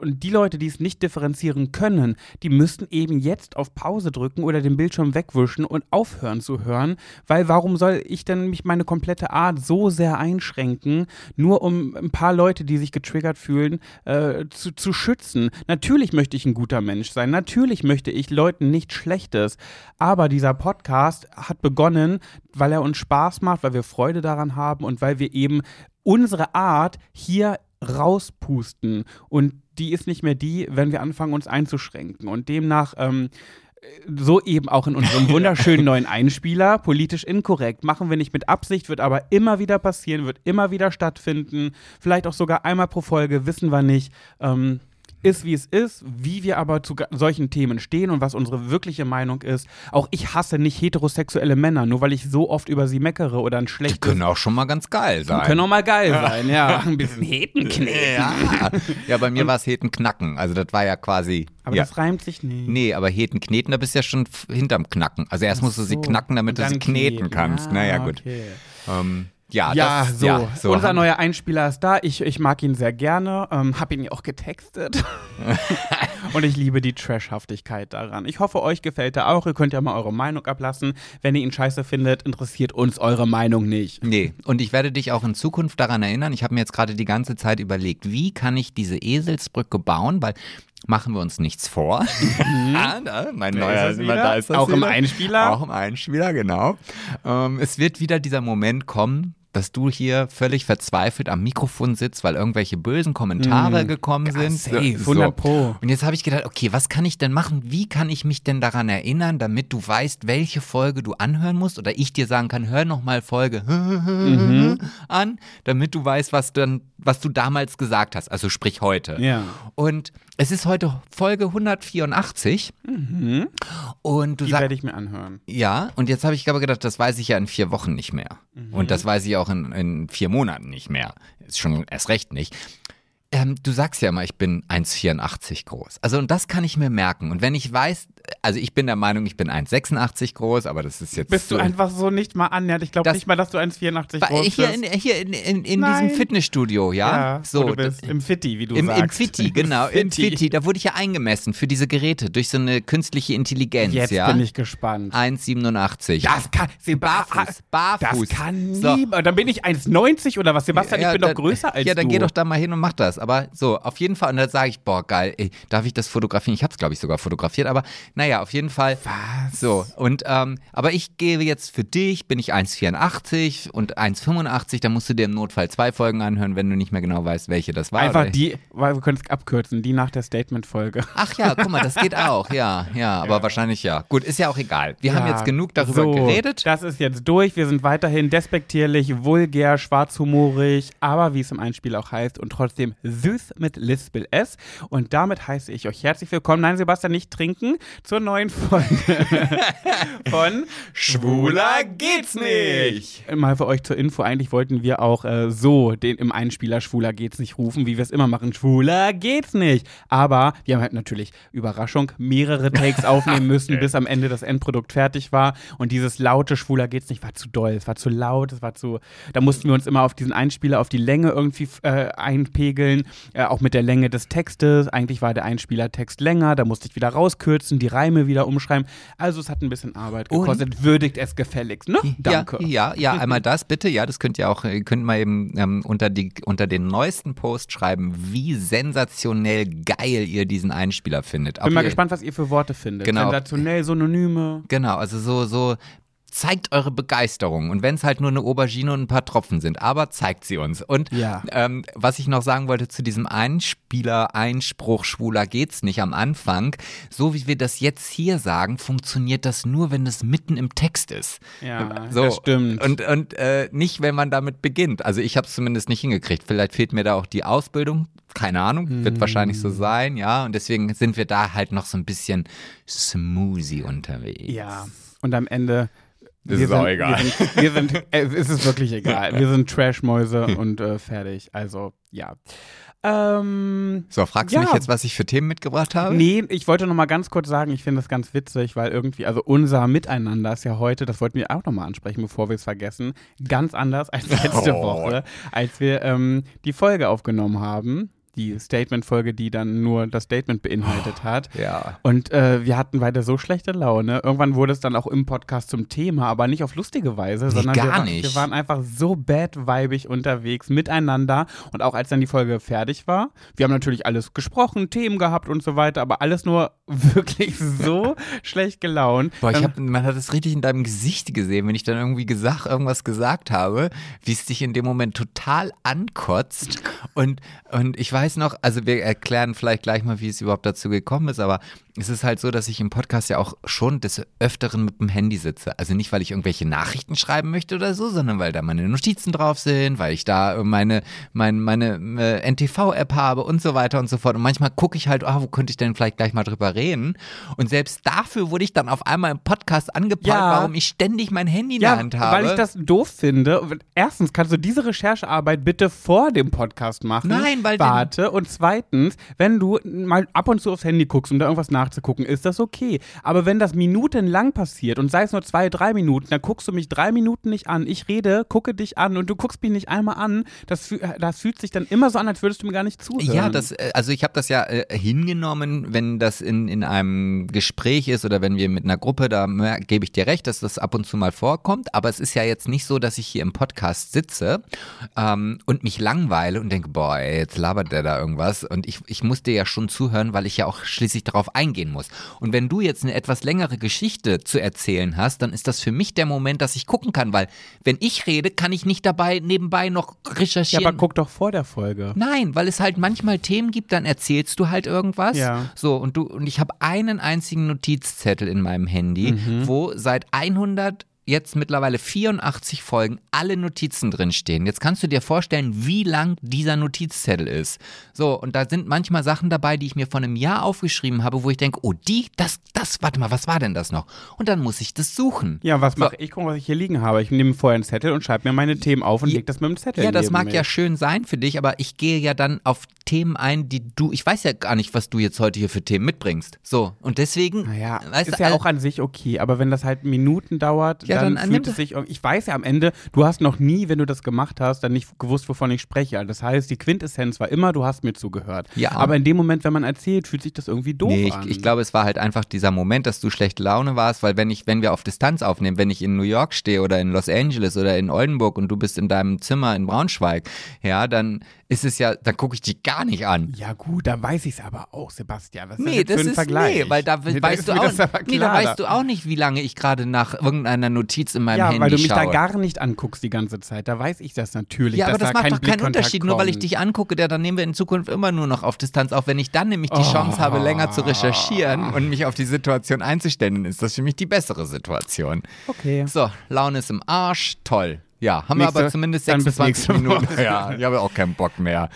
Und die Leute, die es nicht differenzieren können, die müssten eben jetzt auf Pause drücken oder den Bildschirm wegwischen und aufhören zu hören, weil warum soll ich denn mich meine komplette Art so sehr einschränken, nur um ein paar Leute, die sich getriggert fühlen, äh, zu, zu schützen? Natürlich möchte ich ein guter Mensch sein, natürlich möchte ich Leuten nichts Schlechtes, aber dieser Podcast hat begonnen, weil er uns Spaß macht, weil wir Freude daran haben und weil wir eben unsere Art hier rauspusten. Und die ist nicht mehr die, wenn wir anfangen, uns einzuschränken. Und demnach, ähm, so eben auch in unserem wunderschönen neuen Einspieler, politisch inkorrekt. Machen wir nicht mit Absicht, wird aber immer wieder passieren, wird immer wieder stattfinden. Vielleicht auch sogar einmal pro Folge, wissen wir nicht. Ähm, ist, wie es ist, wie wir aber zu solchen Themen stehen und was unsere wirkliche Meinung ist. Auch ich hasse nicht heterosexuelle Männer, nur weil ich so oft über sie meckere oder ein Die schlechtes. können auch schon mal ganz geil sein. können auch mal geil sein, ja. Ein bisschen Hetenkneten. ja. ja, bei mir war es Heten knacken. Also das war ja quasi. Aber ja. das reimt sich nicht. Nee, aber Heten kneten, da bist du ja schon hinterm Knacken. Also erst musst du sie So, knacken, damit du sie dann kneten kannst. Ah, naja, gut. Okay. Ähm, ja, Ja, das, so. ja, so. Unser neuer Einspieler ist da. Ich, ich mag ihn sehr gerne. Ähm, hab ihn ja auch getextet. Und ich liebe die Trashhaftigkeit daran. Ich hoffe, euch gefällt er auch. Ihr könnt ja mal eure Meinung ablassen. Wenn ihr ihn scheiße findet, interessiert uns eure Meinung nicht. Nee, und ich werde dich auch in Zukunft daran erinnern. Ich habe mir jetzt gerade die ganze Zeit überlegt, wie kann ich diese Eselsbrücke bauen, weil machen wir uns nichts vor. ah, da, mein neuer, ist da ist das Auch im wieder. Einspieler. Auch im Einspieler, genau. Ähm, es wird wieder dieser Moment kommen, dass du hier völlig verzweifelt am Mikrofon sitzt, weil irgendwelche bösen Kommentare gekommen sind. Mm. safe, 100 Pro. Und jetzt habe ich gedacht, okay, was kann ich denn machen? Wie kann ich mich denn daran erinnern, damit du weißt, welche Folge du anhören musst? Oder ich dir sagen kann, hör noch mal Folge Mhm. an, damit du weißt, was, dann, was du damals gesagt hast. Also sprich heute. Ja. Und es ist heute Folge 184. Und du Die werde ich mir anhören. Ja, und jetzt habe ich aber gedacht, das weiß ich ja in vier Wochen nicht mehr. Und das weiß ich auch in, in vier Monaten nicht mehr. Ist schon erst recht nicht. Ähm, du sagst ja immer, ich bin 1,84 groß. Also, und das kann ich mir merken. Und wenn ich weiß, also ich bin der Meinung, ich bin 1,86 groß, aber das ist jetzt. Bist du so- einfach so nicht mal annähernd? Ich glaube nicht mal, dass du 1,84 Bei- groß hier bist. in, hier in, in, in diesem Fitnessstudio, ja? so, so, du bist im Fitti, wie du im, sagst. Im Fitti, genau, im Fitti. Da wurde ich ja eingemessen für diese Geräte durch so eine künstliche Intelligenz, Jetzt ja? bin ich gespannt. 1,87. Das kann, Sebastian, Barfuß, barfuß. das kann So. nie. Dann bin ich 1,90 oder was? Sebastian, ich bin dann- doch größer als Ja, dann du. geh doch da mal hin und mach das. Aber so, auf jeden Fall. Und dann sage ich, boah, geil, ey, darf ich das fotografieren? Ich habe es, glaube ich, sogar fotografiert. Aber naja, auf jeden Fall. Was? So, und, ähm, aber ich gebe jetzt für dich, bin ich 1,84 und 1,85. Da musst du dir im Notfall zwei Folgen anhören, wenn du nicht mehr genau weißt, welche das war. Einfach die, weil wir können es abkürzen, die nach der Statement-Folge. Ach ja, guck mal, das geht auch. Ja, ja, aber wahrscheinlich ja. Gut, ist ja auch egal. Wir haben Ja, jetzt genug darüber so, geredet. Das ist jetzt durch. Wir sind weiterhin despektierlich, vulgär, schwarzhumorig, aber wie es im Einspiel auch heißt und trotzdem süß mit Lispel S. Und damit heiße ich euch herzlich willkommen. Nein, Sebastian, nicht trinken zur neuen Folge von Schwuler geht's nicht. Mal für euch zur Info, eigentlich wollten wir auch äh, so den im Einspieler Schwuler geht's nicht rufen, wie wir es immer machen. Schwuler geht's nicht. Aber wir haben halt natürlich Überraschung mehrere Takes aufnehmen müssen, bis am Ende das Endprodukt fertig war. Und dieses laute Schwuler geht's nicht war zu doll, es war zu laut, es war zu. Da mussten wir uns immer auf diesen Einspieler, auf die Länge irgendwie äh, einpegeln, äh, auch mit der Länge des Textes. Eigentlich war der Einspielertext länger, da musste ich wieder rauskürzen, die Reime wieder umschreiben. Also es hat ein bisschen Arbeit Und? gekostet. Würdigt es gefälligst, ne? Danke. Ja, ja, ja, einmal das bitte. Ja, das könnt ihr auch, ihr könnt mal eben ähm, unter, die, unter den neuesten Post schreiben, wie sensationell geil ihr diesen Einspieler findet. Ob Bin mal ihr, gespannt, was ihr für Worte findet. Genau. Sensationell, Synonyme. Genau, also so, so zeigt eure Begeisterung. Und wenn es halt nur eine Aubergine und ein paar Tropfen sind, aber zeigt sie uns. Und Ja. ähm, was ich noch sagen wollte zu diesem Einspieler-Einspruch, schwuler geht's nicht am Anfang, so wie wir das jetzt hier sagen, funktioniert das nur, wenn es mitten im Text ist. Ja, so, das stimmt. Und, und äh, nicht, wenn man damit beginnt. Also ich habe es zumindest nicht hingekriegt. Vielleicht fehlt mir da auch die Ausbildung. Keine Ahnung, wird wahrscheinlich Hm. so sein, ja. Und deswegen sind wir da halt noch so ein bisschen smoothie unterwegs. Ja. Und am Ende. Das wir ist auch sind, egal. Wir sind, wir sind äh, es ist wirklich egal. Wir sind Trashmäuse und äh, fertig. Also, ja. Ähm, So, fragst Ja. du mich jetzt, was ich für Themen mitgebracht habe? nee, ich wollte noch mal ganz kurz sagen, ich finde das ganz witzig, weil irgendwie, also unser Miteinander ist ja heute, das wollten wir auch noch mal ansprechen, bevor wir es vergessen, ganz anders als letzte Oh. Woche, als wir ähm, die Folge aufgenommen haben. Die Statement-Folge, die dann nur das Statement beinhaltet hat. Ja. Und äh, wir hatten beide so schlechte Laune. Irgendwann wurde es dann auch im Podcast zum Thema, aber nicht auf lustige Weise, sondern gar wir, wa- nicht. wir waren einfach so bad-weibig unterwegs miteinander. Und auch als dann die Folge fertig war, wir haben natürlich alles gesprochen, Themen gehabt und so weiter, aber alles nur wirklich so schlecht gelaunt. Boah, ich Dann- hab, man hat es richtig in deinem Gesicht gesehen, wenn ich dann irgendwie gesagt, irgendwas gesagt habe, wie es dich in dem Moment total ankotzt. Und, und ich weiß noch, also wir erklären vielleicht gleich mal, wie es überhaupt dazu gekommen ist, aber es ist halt so, dass ich im Podcast ja auch schon des Öfteren mit dem Handy sitze. Also nicht, weil ich irgendwelche Nachrichten schreiben möchte oder so, sondern weil da meine Notizen drauf sind, weil ich da meine, mein, meine äh, NTV-App habe und so weiter und so fort. Und manchmal gucke ich halt, ah, wo könnte ich denn vielleicht gleich mal drüber reden? Und selbst dafür wurde ich dann auf einmal im Podcast angepackt, Ja. warum ich ständig mein Handy in ja, der Hand habe. weil ich das doof finde. Erstens, kannst du diese Recherchearbeit bitte vor dem Podcast machen? Nein, weil Warte. Und zweitens, wenn du mal ab und zu aufs Handy guckst, um da irgendwas nachzugucken, ist das okay. Aber wenn das minutenlang passiert und sei es nur zwei, drei Minuten, dann guckst du mich drei Minuten nicht an. Ich rede, gucke dich an und du guckst mich nicht einmal an. Das, das fühlt sich dann immer so an, als würdest du mir gar nicht zuhören. Ja, das, äh, also ich habe das ja äh, hingenommen, wenn das in, in einem Gespräch ist oder wenn wir mit einer Gruppe, da gebe ich dir recht, dass das ab und zu mal vorkommt, aber es ist ja jetzt nicht so, dass ich hier im Podcast sitze ähm, und mich langweile und denke, boah, ey, jetzt labert der da irgendwas und ich, ich muss dir ja schon zuhören, weil ich ja auch schließlich darauf eingehen muss. Und wenn du jetzt eine etwas längere Geschichte zu erzählen hast, dann ist das für mich der Moment, dass ich gucken kann, weil wenn ich rede, kann ich nicht dabei nebenbei noch ja, recherchieren. aber guck doch vor der Folge. Nein, weil es halt manchmal Themen gibt, dann erzählst du halt irgendwas. Ja. So, und du, und ich habe einen einzigen Notizzettel in meinem Handy, Mhm. wo seit 100 jetzt mittlerweile 84 Folgen alle Notizen drin stehen. Jetzt kannst du dir vorstellen, wie lang dieser Notizzettel ist. So, und da sind manchmal Sachen dabei, die ich mir vor einem Jahr aufgeschrieben habe, wo ich denke, oh, die, das, das, warte mal, was war denn das noch? Und dann muss ich das suchen. Ja, was So. mache ich? Guck, was ich hier liegen habe. Ich nehme vorher einen Zettel und schreibe mir meine Themen auf und Ja, leg das mit dem Zettel Ja, das mag mich. ja schön sein für dich, aber ich gehe ja dann auf Themen ein, die du, ich weiß ja gar nicht, was du jetzt heute hier für Themen mitbringst. So, und deswegen, Naja, ist ja auch an sich okay, aber wenn das halt Minuten dauert, Ja, dann, dann fühlt es sich, ich weiß ja am Ende, du hast noch nie, wenn du das gemacht hast, dann nicht gewusst, wovon ich spreche. Das heißt, die Quintessenz war immer, du hast mir zugehört. Ja. Aber in dem Moment, wenn man erzählt, fühlt sich das irgendwie doof Nee, ich, an. ich glaube, es war halt einfach dieser Moment, dass du schlechte Laune warst, weil wenn ich, wenn wir auf Distanz aufnehmen, wenn ich in New York stehe oder in Los Angeles oder in Oldenburg und du bist in deinem Zimmer in Braunschweig, ja, dann ist es ja, dann gucke ich dich gar nicht an. ja gut, da weiß ich es aber auch, Sebastian. Was ist Nee, das das für ein ist Vergleich? nee, weil da Nee, weißt ist du auch, nee, da weißt du auch nicht, wie lange ich gerade nach irgendeiner Notiz in meinem ja, Handy weil du mich schaue. da gar nicht anguckst die ganze Zeit. Da weiß ich das natürlich. Ja, aber das da macht kein doch keinen Unterschied, nur weil ich kommt. dich angucke, der, dann nehmen wir in Zukunft immer nur noch auf Distanz auf. Wenn ich dann nämlich die Oh. Chance habe, länger zu recherchieren und mich auf die Situation einzustellen, dann ist das für mich die bessere Situation. Okay. So, Laune ist im Arsch, toll. Ja, haben Nächste- wir aber zumindest dann bis 26 nächste Minuten. Woche. Ja, ich habe auch keinen Bock mehr.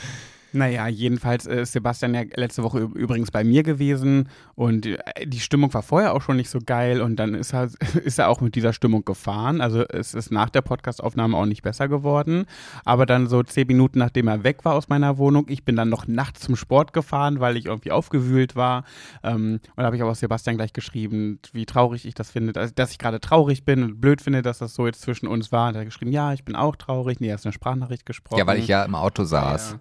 Naja, jedenfalls äh, ist Sebastian ja letzte Woche übrigens bei mir gewesen und äh, die Stimmung war vorher auch schon nicht so geil und dann ist er, ist er auch mit dieser Stimmung gefahren. Also es ist nach der Podcastaufnahme auch nicht besser geworden. Aber dann so zehn Minuten nachdem er weg war aus meiner Wohnung, ich bin dann noch nachts zum Sport gefahren, weil ich irgendwie aufgewühlt war. Ähm, und da habe ich auch Sebastian gleich geschrieben, wie traurig ich das finde, dass, dass ich gerade traurig bin und blöd finde, dass das so jetzt zwischen uns war. Und er hat geschrieben, ja, ich bin auch traurig. Nee, er hat eine Sprachnachricht gesprochen. Ja, weil ich ja im Auto saß. Ja.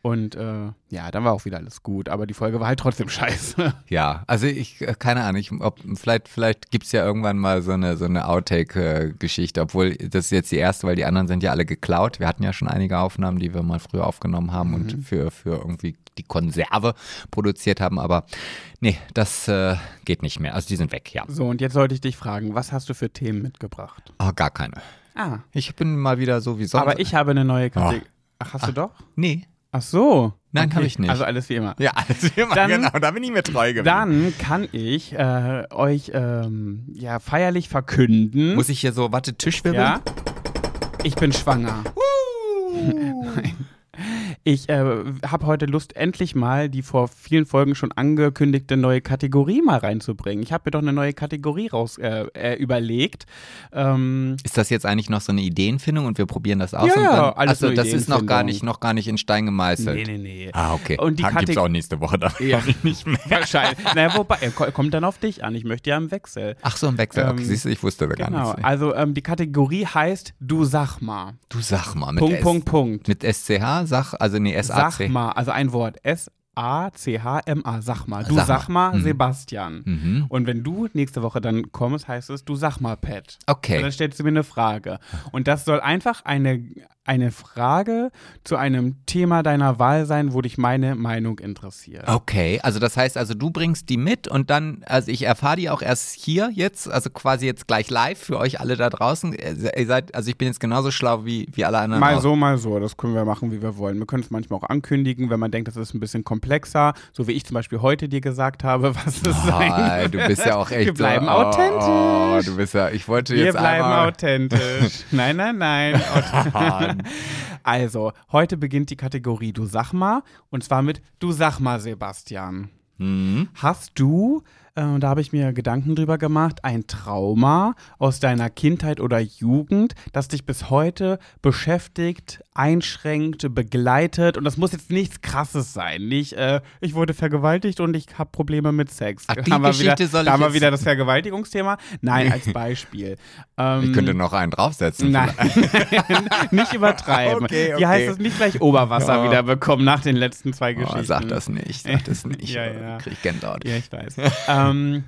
Und äh, ja, dann war auch wieder alles gut. Aber die Folge war halt trotzdem scheiße. Ja, also ich, äh, keine Ahnung, ich, ob, vielleicht, vielleicht gibt's ja irgendwann mal so eine, so eine Outtake-Geschichte, obwohl das ist jetzt die erste, weil die anderen sind ja alle geklaut. Wir hatten ja schon einige Aufnahmen, die wir mal früher aufgenommen haben und für, für irgendwie die Konserve produziert haben, aber nee, das äh, geht nicht mehr. Also die sind weg, ja. So, und jetzt sollte ich dich fragen, was hast du für Themen mitgebracht? Oh, gar keine. Ah, Ich bin mal wieder so wie sonst. aber ich habe eine neue Ah. Kategorie. Ach, hast du doch? Nee. Ach so. Nein, Okay. habe ich nicht. Also alles wie immer. Ja, alles wie immer, Dann- genau, da bin ich mir treu geblieben. Dann kann ich äh, euch ähm, ja feierlich verkünden. Muss ich hier so, warte, Tischwirbel? ja, ich bin schwanger. Ich äh, habe heute Lust, endlich mal die vor vielen Folgen schon angekündigte neue Kategorie mal reinzubringen. Ich habe mir doch eine neue Kategorie raus äh, äh, überlegt. Ähm, Ist das jetzt eigentlich noch so eine Ideenfindung und wir probieren das aus? Ja, ja, alles also das ist noch gar nicht, noch gar nicht in Stein gemeißelt. nee, nee, nee. Ah, okay. Und die Dann gibt's auch nächste Woche dann Ja. nicht mehr. Wahrscheinlich. naja, wobei, ko- kommt dann auf dich an. Ich möchte ja im Wechsel. Ach so, ein Wechsel. Okay, Ähm, siehst du, ich wusste da gar Genau. nichts. Also ähm, die Kategorie heißt Du sag mal. Du sag mal, mit Punkt, S. Punkt, Punkt. Mit SCH, sag, also nee, Sag SAC. mal, also ein Wort. S-A-C-H-M-A. Sag mal. Du mal, Mhm. Sebastian. Mhm. Und wenn du nächste Woche dann kommst, heißt es, du sag mal, Pat. Und Okay. dann stellst du mir eine Frage. Und das soll einfach eine, eine Frage zu einem Thema deiner Wahl sein, wo dich meine Meinung interessiert. Okay, also das heißt, also du bringst die mit und dann, also ich erfahre die auch erst hier jetzt, also quasi jetzt gleich live für euch alle da draußen. Ihr seid, also ich bin jetzt genauso schlau wie, wie alle anderen. Mal auch. so, mal so. Das können wir machen, wie wir wollen. Wir können es manchmal auch ankündigen, wenn man denkt, das ist ein bisschen komplexer. So wie ich zum Beispiel heute dir gesagt habe, was es Oh, sein du bist ja auch echt Wir bleiben so, authentisch. Oh, du bist ja, ich wollte Wir jetzt bleiben einmal, authentisch. nein, nein, nein. also, heute beginnt die Kategorie Du sag mal. Und zwar mit Du sag mal, Sebastian. Mhm. Hast du, äh, da habe ich mir Gedanken drüber gemacht, ein Trauma aus deiner Kindheit oder Jugend, das dich bis heute beschäftigt, einschränkt, begleitet? Und das muss jetzt nichts Krasses sein. Nicht, äh, ich wurde vergewaltigt und ich habe Probleme mit Sex. Ach, die haben wir Geschichte wieder, soll Da haben wir wieder das Vergewaltigungsthema. Nein, als Beispiel. Ähm, Ich könnte noch einen draufsetzen. Nein, nicht übertreiben. Okay, Wie heißt okay. es nicht gleich Oberwasser Ja. wieder bekommen nach den letzten zwei Geschichten? Oh, sag das nicht, sag das nicht. Ja, ja. Krieg ich Gänsehaut. Ja, ich weiß. ähm, Um,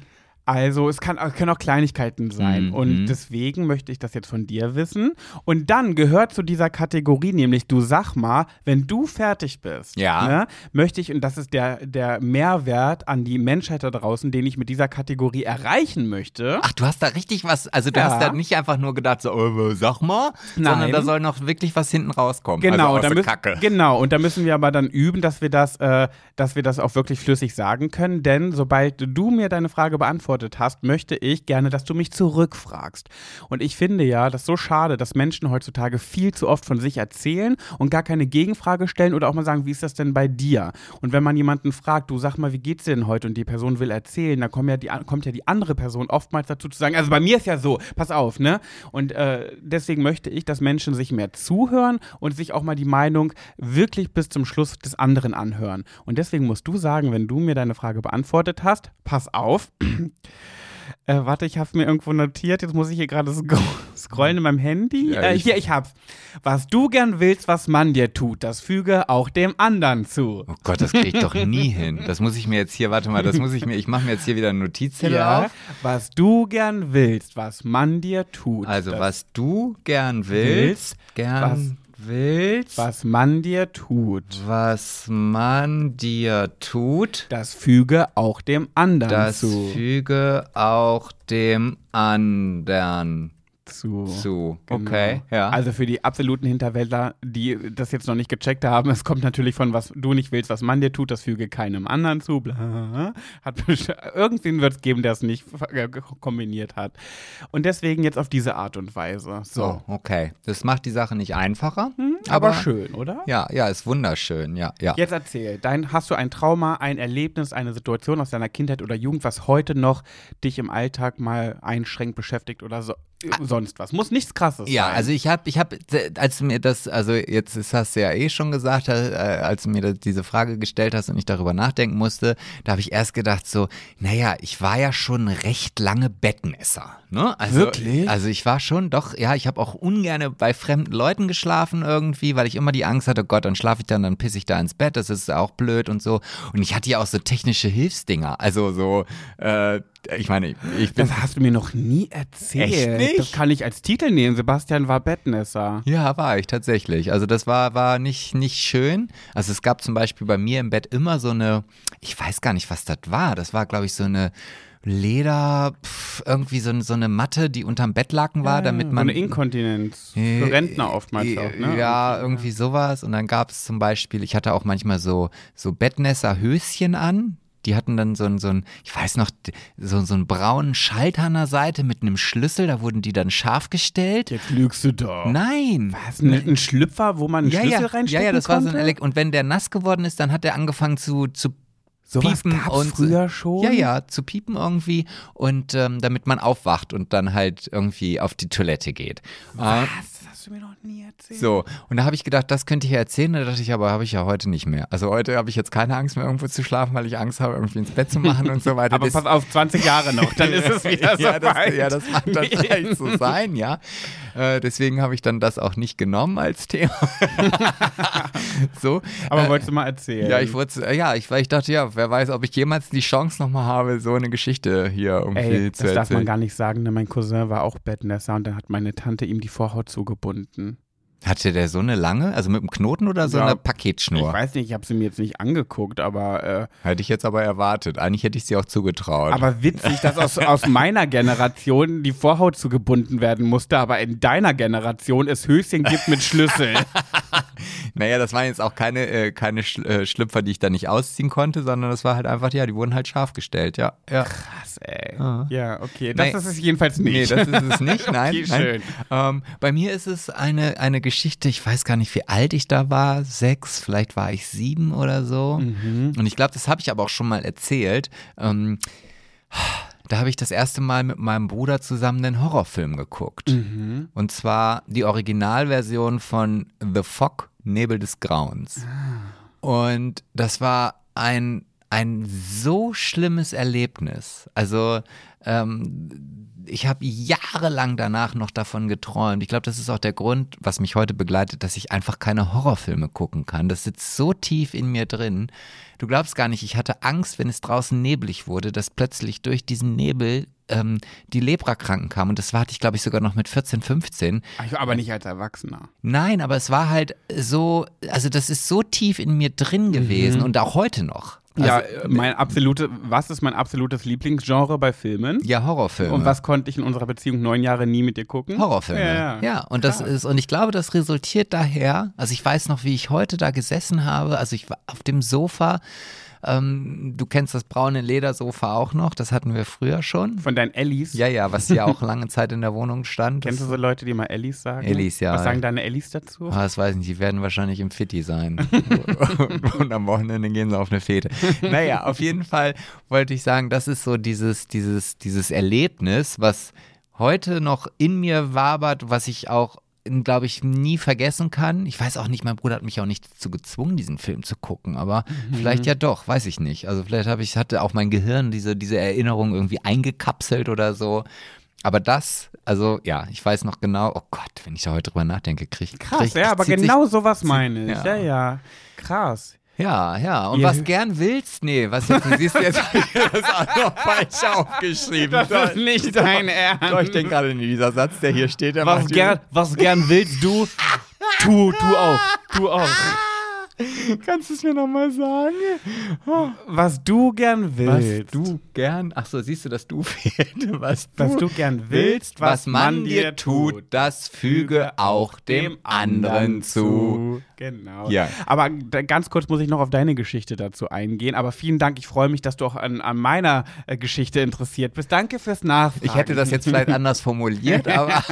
also es kann, es können auch Kleinigkeiten sein. Mhm. Und deswegen möchte ich das jetzt von dir wissen. Und dann gehört zu dieser Kategorie, nämlich du sag mal, wenn du fertig bist, Ja. ne, möchte ich, und das ist der, der Mehrwert an die Menschheit da draußen, den ich mit dieser Kategorie erreichen möchte. Ach, du hast da richtig was, also du Ja. hast da nicht einfach nur gedacht, so, oh, sag mal, sondern Nein. da soll noch wirklich was hinten rauskommen. Genau, also da müssen, Kacke. genau, und da müssen wir aber dann üben, dass wir das, äh, dass wir das auch wirklich flüssig sagen können. Denn sobald du mir deine Frage beantwortet hast, möchte ich gerne, dass du mich zurückfragst. Und ich finde ja, das ist so schade, dass Menschen heutzutage viel zu oft von sich erzählen und gar keine Gegenfrage stellen oder auch mal sagen, wie ist das denn bei dir? Und wenn man jemanden fragt, du sag mal, wie geht's dir denn heute? Und die Person will erzählen, dann kommt ja die, kommt ja die andere Person oftmals dazu zu sagen, also bei mir ist ja so, pass auf, ne? Und äh, deswegen möchte ich, dass Menschen sich mehr zuhören und sich auch mal die Meinung wirklich bis zum Schluss des anderen anhören. Und deswegen musst du sagen, wenn du mir deine Frage beantwortet hast, pass auf. Äh, warte, ich habe mir irgendwo notiert. Jetzt muss ich hier gerade scro scrollen in meinem Handy. Ja, äh, ich- hier, ich hab's. Was du gern willst, was man dir tut, das füge auch dem anderen zu. Oh Gott, das krieg ich doch nie hin. Das muss ich mir jetzt hier, warte mal, das muss ich mir, ich mache mir jetzt hier wieder einen Notizzettel auf. Was du gern willst, was man dir tut. Also, was du gern willst, gern willst, was man dir tut, was man dir tut, das füge auch dem anderen das zu. füge auch dem anderen zu. zu. Genau. Okay, ja. Also für die absoluten Hinterwäldler, die das jetzt noch nicht gecheckt haben, es kommt natürlich von was du nicht willst, was man dir tut, das füge keinem anderen zu. Bla. Hat irgendwen wird es geben, der es nicht äh, kombiniert hat. Und deswegen jetzt auf diese Art und Weise. So. so, okay. Das macht die Sache nicht einfacher, Aber, schön, oder? Ja, ja, ist wunderschön, ja, ja. Jetzt erzähl, dein, hast du ein Trauma, ein Erlebnis, eine Situation aus deiner Kindheit oder Jugend, was heute noch dich im Alltag mal einschränkt, beschäftigt oder so, sonst was? Muss nichts krasses Ja, sein. also ich habe, ich habe, als du mir das, also jetzt hast du ja eh schon gesagt, äh, als du mir diese Frage gestellt hast und ich darüber nachdenken musste, da habe ich erst gedacht so, naja, ich war ja schon recht lange Bettmesser, ne? Also, Wirklich? Also ich war schon, doch, ja, ich habe auch ungern bei fremden Leuten geschlafen irgendwie, weil ich immer die Angst hatte, oh Gott, dann schlafe ich dann, dann pisse ich da ins Bett, das ist auch blöd und so. Und ich hatte ja auch so technische Hilfsdinger, also so, äh, ich meine, ich bin Das hast du mir noch nie erzählt. Echt nicht? Das kann ich als Titel nehmen. Sebastian war Bettnesser. Ja, war ich tatsächlich. Also das war, war nicht, nicht schön. Also es gab zum Beispiel bei mir im Bett immer so eine, ich weiß gar nicht, was das war. Das war, glaube ich, so eine Leder, pf, irgendwie so, so eine Matte, die unterm Bettlaken war, damit So man. eine Inkontinenz. Für Rentner oftmals auch, ne? Ja, irgendwie sowas. Und dann gab es zum Beispiel, ich hatte auch manchmal so, so Bettnässer-Höschen an. Die hatten dann so ein, so ein, ich weiß noch, so, so einen braunen Schalter an der Seite mit einem Schlüssel, da wurden die dann scharf gestellt. Jetzt lügst du doch. Nein. Was? Ein, ein Schlüpfer, wo man einen Ja, Schlüssel ja, reinstecken ja, ja, das war so ein konnte? Elek Und wenn der nass geworden ist, dann hat er angefangen zu, zu Sowas piepen gab's und früher schon? Ja, ja, zu piepen irgendwie und ähm, damit man aufwacht und dann halt irgendwie auf die Toilette geht. Äh, Was? Das hast du mir noch nie erzählt. so, und da habe ich gedacht, das könnte ich ja erzählen. Da dachte ich, aber habe ich ja heute nicht mehr. Also heute habe ich jetzt keine Angst mehr, irgendwo zu schlafen, weil ich Angst habe, irgendwie ins Bett zu machen und so weiter. Aber Das- pass auf, 20 Jahre noch, dann ist es wieder so ja, das, weit. ja, das mag dann vielleicht so sein, ja. Äh, deswegen habe ich dann das auch nicht genommen als Thema. so. Aber äh, wolltest du mal erzählen? ja, ich wollte, äh, ja, ich, weil ich dachte, ja, wer weiß, ob ich jemals die Chance nochmal habe, so eine Geschichte hier irgendwie Ey, zu das darf man erzählen. gar nicht sagen, denn mein Cousin war auch Bettnässer und dann hat meine Tante ihm die Vorhaut zugebunden. Hatte der so eine lange, also mit einem Knoten oder so Ja, eine Ich Paketschnur? weiß nicht, ich habe sie mir jetzt nicht angeguckt, aber, äh, Hätte ich jetzt aber erwartet. Eigentlich hätte ich sie auch zugetraut. aber witzig, dass aus, aus meiner Generation die Vorhaut zugebunden werden musste, aber in deiner Generation es Höschen gibt mit Schlüssel. naja, das waren jetzt auch keine, äh, keine Schl äh, Schlüpfer, die ich da nicht ausziehen konnte, sondern das war halt einfach, ja, die wurden halt scharf gestellt, ja. ja. Krass, ey. Ah. Ja, okay. Das Nee. ist es jedenfalls Nee, nicht. das ist es nicht. Nein, Okay, nein. schön. Ähm, bei mir ist es eine, eine Geschichte, ich weiß gar nicht, wie alt ich da war, sechs, vielleicht war ich sieben oder so. Mhm. Und ich glaube, das habe ich aber auch schon mal erzählt. Ähm, da habe ich das erste Mal mit meinem Bruder zusammen einen Horrorfilm geguckt. Mhm. Und zwar die Originalversion von The Fog, Nebel des Grauens. Und das war ein, ein so schlimmes Erlebnis. Also ähm, ich habe jahrelang danach noch davon geträumt. Ich glaube, das ist auch der Grund, was mich heute begleitet, dass ich einfach keine Horrorfilme gucken kann. Das sitzt so tief in mir drin. Du glaubst gar nicht, ich hatte Angst, wenn es draußen neblig wurde, dass plötzlich durch diesen Nebel ähm, die Leprakranken kamen. Und das hatte ich, glaube ich, sogar noch mit 14, 15. Aber nicht als Erwachsener. Nein, aber es war halt so, also das ist so tief in mir drin gewesen und auch heute noch. Ja, Also, äh, mein absolute, was ist mein absolutes Lieblingsgenre bei Filmen? ja, Horrorfilme. Und was konnte ich in unserer Beziehung neun Jahre nie mit dir gucken? Horrorfilme. Ja, ja. und das Krass. ist, und ich glaube, das resultiert daher, also ich weiß noch, wie ich heute da gesessen habe, also ich war auf dem Sofa, ähm, du kennst das braune Ledersofa auch noch, das hatten wir früher schon. Von deinen Ellis? Ja, ja, was ja auch lange Zeit in der Wohnung stand. Kennst du so Leute, die mal Ellis sagen? Ellis, ja. Was sagen deine Ellis dazu? Ah, das weiß ich nicht, die werden wahrscheinlich im Fitti sein. und am Wochenende gehen sie auf eine Fete. Naja, auf jeden Fall wollte ich sagen, das ist so dieses, dieses, dieses Erlebnis, was heute noch in mir wabert, was ich auch glaube ich, nie vergessen kann. Ich weiß auch nicht, mein Bruder hat mich auch nicht dazu gezwungen, diesen Film zu gucken, aber vielleicht ja doch, weiß ich nicht. Also vielleicht habe ich, hatte auch mein Gehirn diese, diese Erinnerung irgendwie eingekapselt oder so. Aber das, also ja, ich weiß noch genau, oh Gott, wenn ich da heute drüber nachdenke, krieg, Krass, krieg, ja, aber zieht sich- genau sowas meine ich. ja. Ja, ja. Krass. Ja, ja. Und Ihr- was gern willst? Nee, was jetzt? Du siehst jetzt hab ich das auch noch falsch aufgeschrieben. Das ist nicht dein Ernst. Doch, ich denke gerade, dieser Satz, der hier steht, der Was macht gern, was gern willst du, tu, tu auch. Tu auch. Kannst du es mir nochmal sagen? Was du gern Was willst. du gern, ach so, siehst du, das du fehlt. Was du, Was du gern willst, was man dir tut, das füge auch dem anderen zu. Genau. Ja. Aber ganz kurz muss ich noch auf deine Geschichte dazu eingehen. Aber vielen Dank. Ich freue mich, dass du auch an, an meiner äh, Geschichte interessiert bist. Danke fürs Nachfragen. Ich hätte das jetzt vielleicht anders formuliert, aber,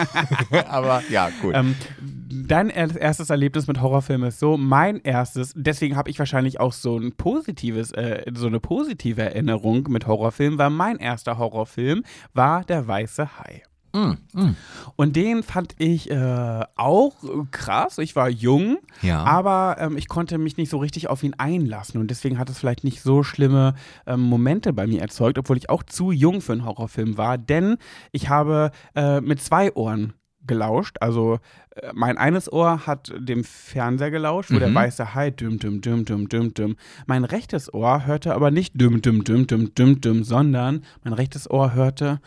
aber ja, gut. Ähm, dein er- erstes Erlebnis mit Horrorfilmen ist so, mein erstes, deswegen habe ich wahrscheinlich auch so ein positives, äh, so eine positive Erinnerung mit Horrorfilmen, weil mein erster Horrorfilm war Der Weiße Hai. Mm, mm. Und den fand ich äh, auch krass. Ich war jung, Ja. aber ähm, ich konnte mich nicht so richtig auf ihn einlassen. Und deswegen hat es vielleicht nicht so schlimme ähm, Momente bei mir erzeugt, obwohl ich auch zu jung für einen Horrorfilm war. Denn ich habe äh, mit zwei Ohren gelauscht. Also äh, mein eines Ohr hat dem Fernseher gelauscht, wo der Mhm. weiße Hai düm düm düm düm düm düm. Mein rechtes Ohr hörte aber nicht düm düm düm düm düm düm, sondern mein rechtes Ohr hörte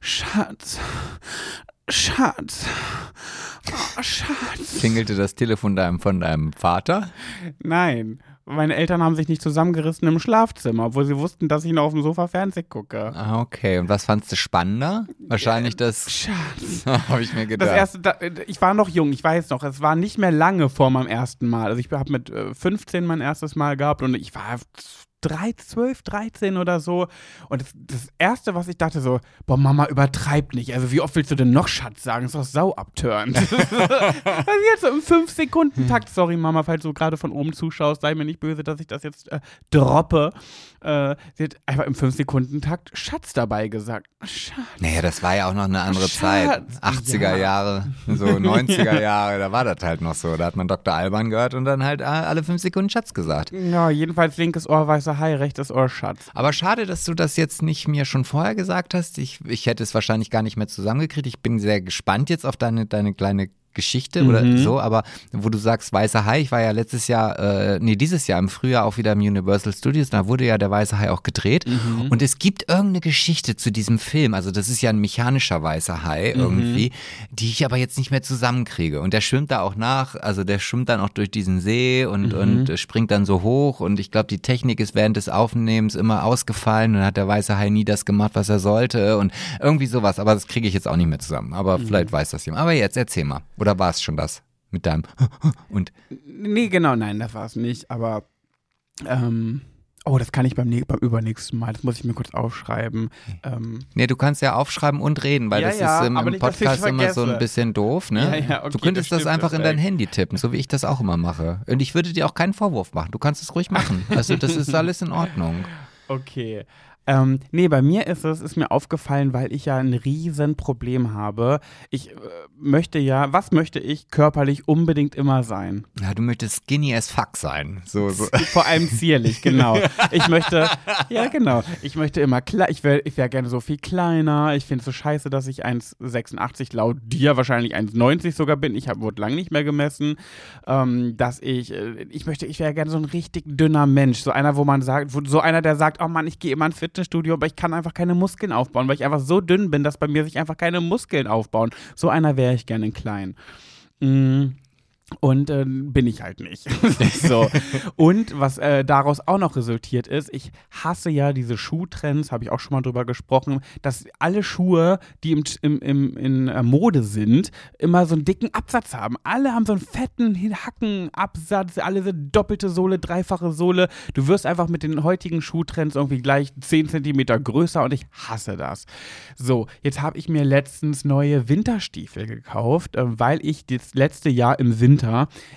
Schatz, Schatz, oh, Schatz. Klingelte das Telefon deinem, von deinem Vater? Nein, meine Eltern haben sich nicht zusammengerissen im Schlafzimmer, obwohl sie wussten, dass ich noch auf dem Sofa Fernsehen gucke. Ah, okay. Und was fandst du spannender? Wahrscheinlich das, Schatz. habe ich mir gedacht. Das erste, da, ich war noch jung, ich weiß noch, es war nicht mehr lange vor meinem ersten Mal. Also ich habe mit äh, 15 mein erstes Mal gehabt und ich war 3, 12, 13 oder so. Und das, das erste, was ich dachte, so, boah, Mama, übertreib nicht. Also wie oft willst du denn noch Schatz sagen? ist doch sau abturnt. also jetzt so im 5-Sekunden-Takt, sorry Mama, falls du gerade von oben zuschaust, sei mir nicht böse, dass ich das jetzt äh, droppe. Äh, sie hat einfach im 5-Sekunden-Takt Schatz dabei gesagt. Schatz. Naja, das war ja auch noch eine andere Zeit. Schatz. 80er Ja. Jahre, so 90er Jahre, da war das halt noch so. Da hat man Dr. Alban gehört und dann halt alle fünf Sekunden Schatz gesagt. Ja, jedenfalls linkes Ohr weißer Hai, rechtes Ohr Schatz. Aber schade, dass du das jetzt nicht mir schon vorher gesagt hast. Ich, ich hätte es wahrscheinlich gar nicht mehr zusammengekriegt. Ich bin sehr gespannt jetzt auf deine, deine kleine Geschichte oder so, aber wo du sagst, Weißer Hai, ich war ja letztes Jahr, äh, nee, dieses Jahr im Frühjahr auch wieder im Universal Studios, da wurde ja der Weiße Hai auch gedreht. Und es gibt irgendeine Geschichte zu diesem Film, also das ist ja ein mechanischer Weißer Hai irgendwie, die ich aber jetzt nicht mehr zusammenkriege. Und der schwimmt da auch nach, also der schwimmt dann auch durch diesen See und, und äh, springt dann so hoch und ich glaube, die Technik ist während des Aufnehmens immer ausgefallen und dann hat der Weiße Hai nie das gemacht, was er sollte und irgendwie sowas, aber das kriege ich jetzt auch nicht mehr zusammen, aber vielleicht weiß das jemand. Aber jetzt erzähl mal. Oder war es schon das mit deinem und Nee, genau, nein, das war es nicht, aber ähm, oh, das kann ich beim, beim übernächsten Mal, das muss ich mir kurz aufschreiben. Ähm, Nee, du kannst ja aufschreiben und reden, weil Ja, das ja, ist im, im nicht, Podcast immer so ein bisschen doof, ne? Ja, okay, du könntest das das, einfach in dein. Handy tippen, so wie ich das auch immer mache. Und ich würde dir auch keinen Vorwurf machen. Du kannst es ruhig machen. Also das ist alles in Ordnung. Okay. Ähm, nee, bei mir ist es, ist mir aufgefallen, weil ich ja ein Riesenproblem habe. Ich äh, möchte ja, was möchte ich körperlich unbedingt immer sein? Ja, du möchtest skinny as fuck sein. So, so. Vor allem zierlich, genau. Ich möchte, ja genau, ich möchte immer, ich wäre ich wär gerne so viel kleiner. Ich finde es so scheiße, dass ich 1,86 laut dir wahrscheinlich 1,90 sogar bin. Ich hab, wurde lang nicht mehr gemessen. Ähm, dass ich, äh, ich möchte, ich wäre gerne so ein richtig dünner Mensch. So einer, wo man sagt, wo, so einer, der sagt, oh Mann, ich gehe immer ins Fitnessstudio, aber ich kann einfach keine Muskeln aufbauen, weil ich einfach so dünn bin, dass bei mir sich einfach keine Muskeln aufbauen. So einer wäre ich gerne in klein. Mm. Und äh, bin ich halt nicht. so. Und was äh, daraus auch noch resultiert ist, ich hasse ja diese Schuhtrends, habe ich auch schon mal drüber gesprochen, dass alle Schuhe, die im, im, im, in äh, Mode sind, immer so einen dicken Absatz haben. Alle haben so einen fetten Hackenabsatz, alle sind doppelte Sohle, dreifache Sohle. Du wirst einfach mit den heutigen Schuhtrends irgendwie gleich 10 Zentimeter größer und ich hasse das. So, jetzt habe ich mir letztens neue Winterstiefel gekauft, äh, weil ich das letzte Jahr im Winter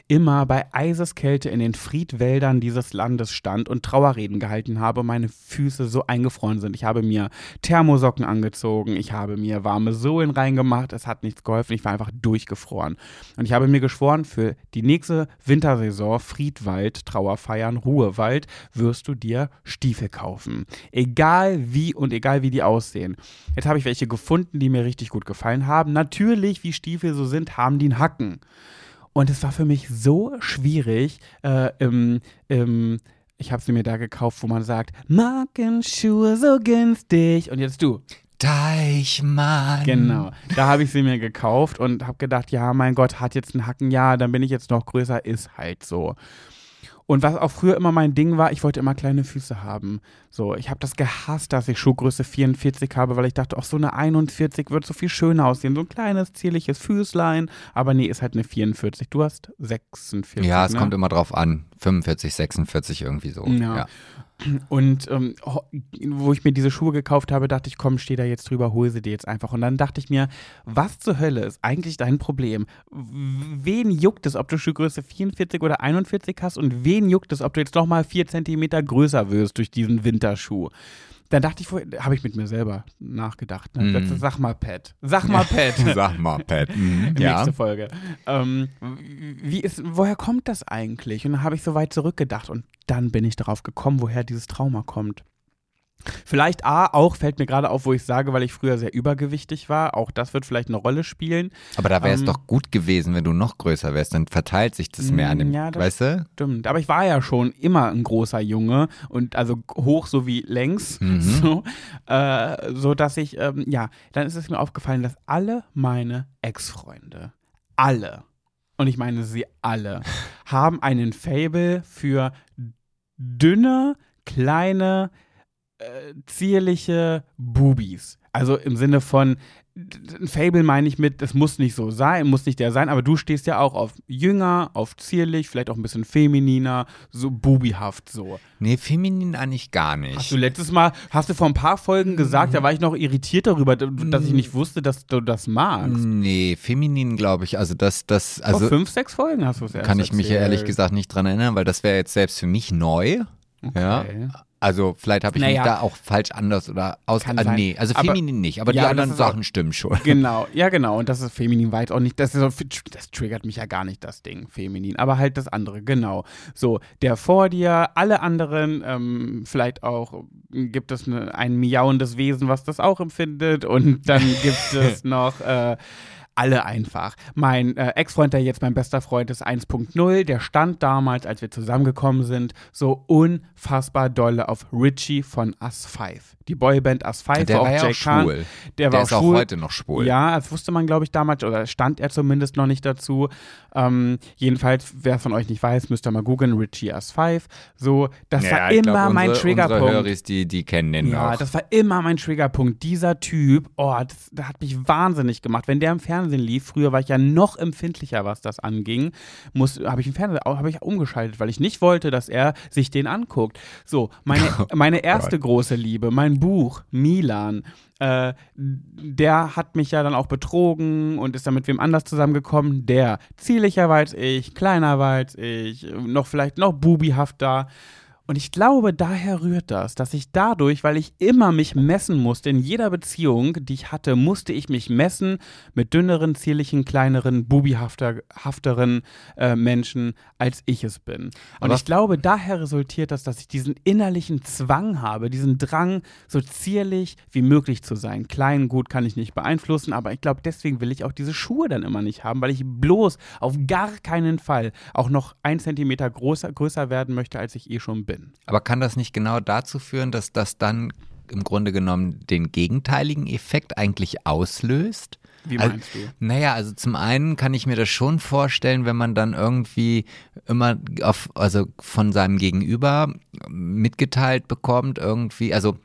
immer bei Eiseskälte in den Friedwäldern dieses Landes stand und Trauerreden gehalten habe, meine Füße so eingefroren sind. Ich habe mir Thermosocken angezogen, ich habe mir warme Sohlen reingemacht, es hat nichts geholfen, ich war einfach durchgefroren. Und ich habe mir geschworen, für die nächste Wintersaison Friedwald, Trauerfeiern, Ruhewald, wirst du dir Stiefel kaufen. Egal wie und egal wie die aussehen. Jetzt habe ich welche gefunden, die mir richtig gut gefallen haben. Natürlich, wie Stiefel so sind, haben die einen Hacken. Und es war für mich so schwierig, äh, im, im, ich habe sie mir da gekauft, wo man sagt, Markenschuhe so günstig. Und jetzt du. Deichmann. Genau. Da habe ich sie mir gekauft und habe gedacht, ja, mein Gott, hat jetzt einen Hacken, ja, dann bin ich jetzt noch größer, ist halt so. Und was auch früher immer mein Ding war, ich wollte immer kleine Füße haben. So, ich habe das gehasst, dass ich Schuhgröße 44 habe, weil ich dachte, auch so eine 41 wird so viel schöner aussehen. So ein kleines, zierliches Füßlein. Aber nee, ist halt eine 44. Du hast 46. Ja, es ne? kommt immer drauf an. 45, 46 irgendwie so. Ja. Ja. Und ähm, wo ich mir diese Schuhe gekauft habe, dachte ich, komm, steh da jetzt drüber, hol sie dir jetzt einfach. Und dann dachte ich mir, was zur Hölle ist eigentlich dein Problem? Wen juckt es, ob du Schuhgröße 44 oder 41 hast? Und wen juckt es, ob du jetzt nochmal 4 Zentimeter größer wirst durch diesen Winterschuh? Dann dachte ich, vorher- habe ich mit mir selber nachgedacht. Ne? Mhm. Sag mal, Pat. Sag mal, Pat. Sag mal, Pat. Mhm. Ja. Nächste Folge. Ähm, wie ist, woher kommt das eigentlich? Und dann habe ich so weit zurückgedacht und dann bin ich darauf gekommen, woher dieses Trauma kommt. Vielleicht A, auch fällt mir gerade auf, wo ich sage, weil ich früher sehr übergewichtig war. Auch das wird vielleicht eine Rolle spielen. Aber da wäre es Ähm, doch gut gewesen, wenn du noch größer wärst. Dann verteilt sich das mehr an dem, Ja, weißt du? Stimmt. Aber ich war ja schon immer ein großer Junge und also hoch sowie längs. Mhm. So, äh, so dass ich, ähm, ja, dann ist es mir aufgefallen, dass alle meine Ex-Freunde, alle, und ich meine sie alle, haben einen Fable für dünne, kleine, äh, zierliche Bubis. Also im Sinne von, ein Fable meine ich mit, es muss nicht so sein, muss nicht der sein, aber du stehst ja auch auf jünger, auf zierlich, vielleicht auch ein bisschen femininer, so bubihaft so. Nee, feminin eigentlich gar nicht. Hast du letztes Mal, hast du vor ein paar Folgen gesagt, da war ich noch irritiert darüber, dass ich nicht wusste, dass du das magst. Nee, feminin glaube ich. Also das, das, vor also fünf, sechs Folgen hast du es erst kann ich mich ja ehrlich erzählt. gesagt nicht dran erinnern, weil das wäre jetzt selbst für mich neu. Ja. Also vielleicht habe ich Naja. mich da auch falsch anders oder aus. Kann Ah, sein. nee, also Aber- feminin nicht, aber Ja, die anderen ist auch- Sachen stimmen schon. Genau, ja genau. Und das ist feminin weit auch nicht. Das, so- das triggert mich ja gar nicht, das Ding, feminin. Aber halt das andere, genau. So, der vor dir, alle anderen, ähm, vielleicht auch gibt es eine, ein miauendes Wesen, was das auch empfindet. Und dann gibt es noch äh, alle einfach. Mein äh, Ex-Freund, der jetzt mein bester Freund ist, 1.0, der stand damals, als wir zusammengekommen sind, so unfassbar dolle auf Richie von Us 5. Die Boyband Us 5 Der war war auch ja auch schwul. Der, Der war ist auch schwul. heute noch schwul. Ja, das wusste man, glaube ich, damals, oder stand er zumindest noch nicht dazu. Ähm, jedenfalls, wer von euch nicht weiß, müsst ihr mal googeln, Richie Us 5. So, das Ja, war immer glaub, mein unsere, Triggerpunkt. Unsere Höris, die, die kennen den Ja, noch. das war immer mein Triggerpunkt. Dieser Typ, oh, das, das hat mich wahnsinnig gemacht. Wenn der im Fernsehen lief, früher war ich ja noch empfindlicher, was das anging, habe ich im Fernsehen habe ich umgeschaltet, weil ich nicht wollte, dass er sich den anguckt. So, meine, meine erste große Liebe, mein Buch, Milan. Äh, der hat mich ja dann auch betrogen und ist dann mit wem anders zusammengekommen. Der zierlicher war als ich, kleiner war als ich, noch vielleicht noch bubihafter. Und ich glaube, daher rührt das, dass ich dadurch, weil ich immer mich messen musste, in jeder Beziehung, die ich hatte, musste ich mich messen mit dünneren, zierlichen, kleineren, bubihafteren äh, Menschen, als ich es bin. Und Aber- ich glaube, daher resultiert das, dass ich diesen innerlichen Zwang habe, diesen Drang, so zierlich wie möglich zu sein. Klein, gut kann ich nicht beeinflussen, aber ich glaube, deswegen will ich auch diese Schuhe dann immer nicht haben, weil ich bloß auf gar keinen Fall auch noch ein Zentimeter größer, größer werden möchte, als ich eh schon bin. Aber kann das nicht genau dazu führen, dass das dann im Grunde genommen den gegenteiligen Effekt eigentlich auslöst? Wie Also- meinst du? Naja, also zum einen kann ich mir das schon vorstellen, wenn man dann irgendwie immer auf, also von seinem Gegenüber mitgeteilt bekommt, irgendwie, also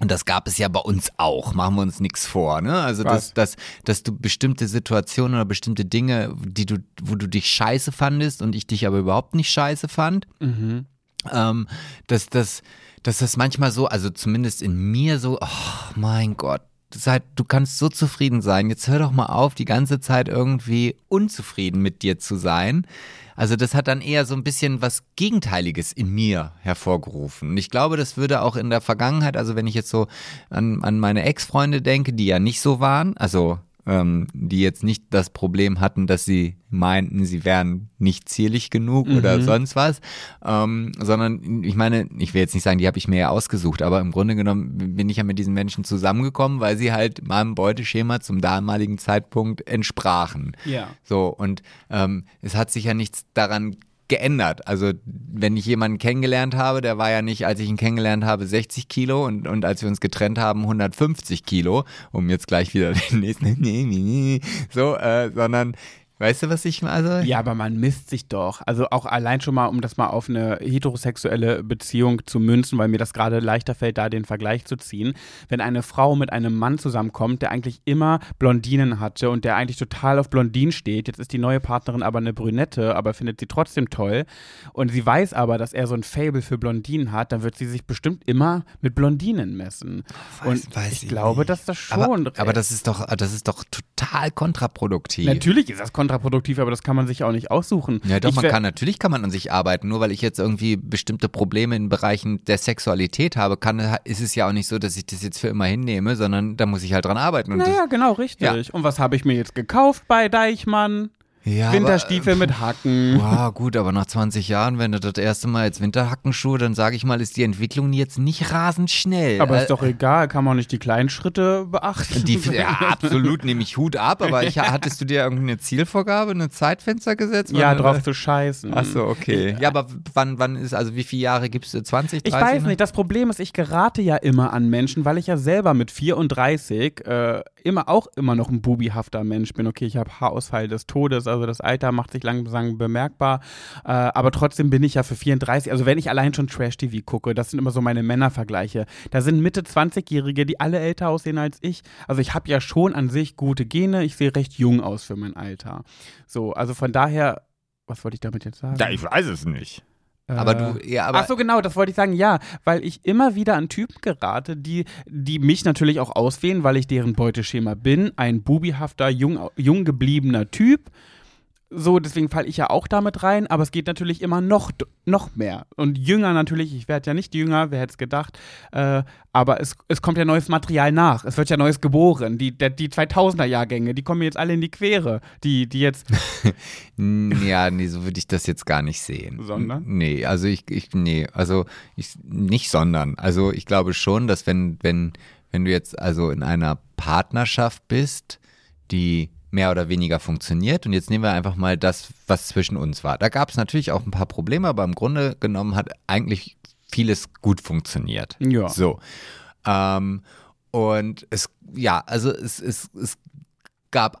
und das gab es ja bei uns auch, machen wir uns nichts vor, ne? Also dass, dass, dass du bestimmte Situationen oder bestimmte Dinge, die du, wo du dich scheiße fandest und ich dich aber überhaupt nicht scheiße fand, Mhm. Ähm, dass, das, dass das manchmal so, also zumindest in mir so, oh mein Gott, seit, du kannst so zufrieden sein, jetzt hör doch mal auf, die ganze Zeit irgendwie unzufrieden mit dir zu sein. Also das hat dann eher so ein bisschen was Gegenteiliges in mir hervorgerufen. Und ich glaube, das würde auch in der Vergangenheit, also wenn ich jetzt so an, an meine Ex-Freunde denke, die ja nicht so waren, also ähm, die jetzt nicht das Problem hatten, dass sie meinten, sie wären nicht zierlich genug oder sonst was, ähm, sondern ich meine, ich will jetzt nicht sagen, die habe ich mir ja ausgesucht, aber im Grunde genommen bin ich ja mit diesen Menschen zusammengekommen, weil sie halt meinem Beuteschema zum damaligen Zeitpunkt entsprachen. Ja. So, und ähm, es hat sich ja nichts daran geändert. Also, wenn ich jemanden kennengelernt habe, der war ja nicht, als ich ihn kennengelernt habe, 60 Kilo und, und als wir uns getrennt haben, 150 Kilo, um jetzt gleich wieder den nächsten, so, äh, sondern, weißt du, was ich also? Ja, aber man misst sich doch. Also auch allein schon mal, um das mal auf eine heterosexuelle Beziehung zu münzen, weil mir das gerade leichter fällt, da den Vergleich zu ziehen. Wenn eine Frau mit einem Mann zusammenkommt, der eigentlich immer Blondinen hatte und der eigentlich total auf Blondinen steht, jetzt ist die neue Partnerin aber eine Brünette, aber findet sie trotzdem toll und sie weiß aber, dass er so ein Fable für Blondinen hat, dann wird sie sich bestimmt immer mit Blondinen messen. und weiß ich, ich glaube, nicht. dass das schon. aber, aber das ist doch, das ist doch total kontraproduktiv. Natürlich ist das kontraproduktiv, aber das kann man sich auch nicht aussuchen. Ja, doch, Ich man kann, natürlich kann man an sich arbeiten. Nur weil ich jetzt irgendwie bestimmte Probleme in Bereichen der Sexualität habe, kann, ist es ja auch nicht so, dass ich das jetzt für immer hinnehme, sondern da muss ich halt dran arbeiten. Und Naja, genau, richtig. Ja. Und was habe ich mir jetzt gekauft bei Deichmann? Ja, Winterstiefel mit Hacken. Aber, wow, gut, aber nach 20 Jahren, wenn du das erste Mal jetzt Winterhackenschuhe, dann sage ich mal, ist die Entwicklung jetzt nicht rasend schnell. Aber Äh, ist doch egal, kann man auch nicht die kleinen Schritte beachten. die, ja, absolut nehme ich Hut ab, aber ich, hattest du dir irgendeine Zielvorgabe, eine Zeitfenster gesetzt? ja, drauf zu scheißen. Ach so, okay. Ja, aber wann, wann ist, also wie viele Jahre gibst du? 20, 30? Ich weiß nicht, das Problem ist, ich gerate ja immer an Menschen, weil ich ja selber mit 34 äh, immer auch immer noch ein bubihafter Mensch bin. Okay, ich habe Haarausfall des Todes, also das Alter macht sich langsam bemerkbar, äh, aber trotzdem bin ich ja für 34, also wenn ich allein schon Trash-TV gucke, das sind immer so meine Männervergleiche, da sind Mitte 20-Jährige, die alle älter aussehen als ich. Also ich habe ja schon an sich gute Gene, ich sehe recht jung aus für mein Alter. So, also von daher, was wollte ich damit jetzt sagen? Ja, ich weiß es nicht. Aber du, ja, aber Ach so, genau, das wollte ich sagen, ja, weil ich immer wieder an Typen gerate, die, die mich natürlich auch auswählen, weil ich deren Beuteschema bin. Ein bubihafter, jung, jung gebliebener Typ. So, deswegen falle ich ja auch damit rein, aber es geht natürlich immer noch, noch mehr. Und jünger natürlich, ich werde ja nicht jünger, wer hätte es gedacht, äh, aber es, es kommt ja neues Material nach. Es wird ja neues geboren. Die, der, die 2000er-Jahrgänge, die kommen jetzt alle in die Quere. Die, die jetzt, Ja, nee, so würde ich das jetzt gar nicht sehen. Sondern? Nee, also ich, ich nee, also ich, nicht sondern. Also ich glaube schon, dass wenn, wenn, wenn du jetzt also in einer Partnerschaft bist, die mehr oder weniger funktioniert. Und jetzt nehmen wir einfach mal das, was zwischen uns war. Da gab es natürlich auch ein paar Probleme, aber im Grunde genommen hat eigentlich vieles gut funktioniert. Ja. So. Ähm, und es, ja, also es, es, es gab,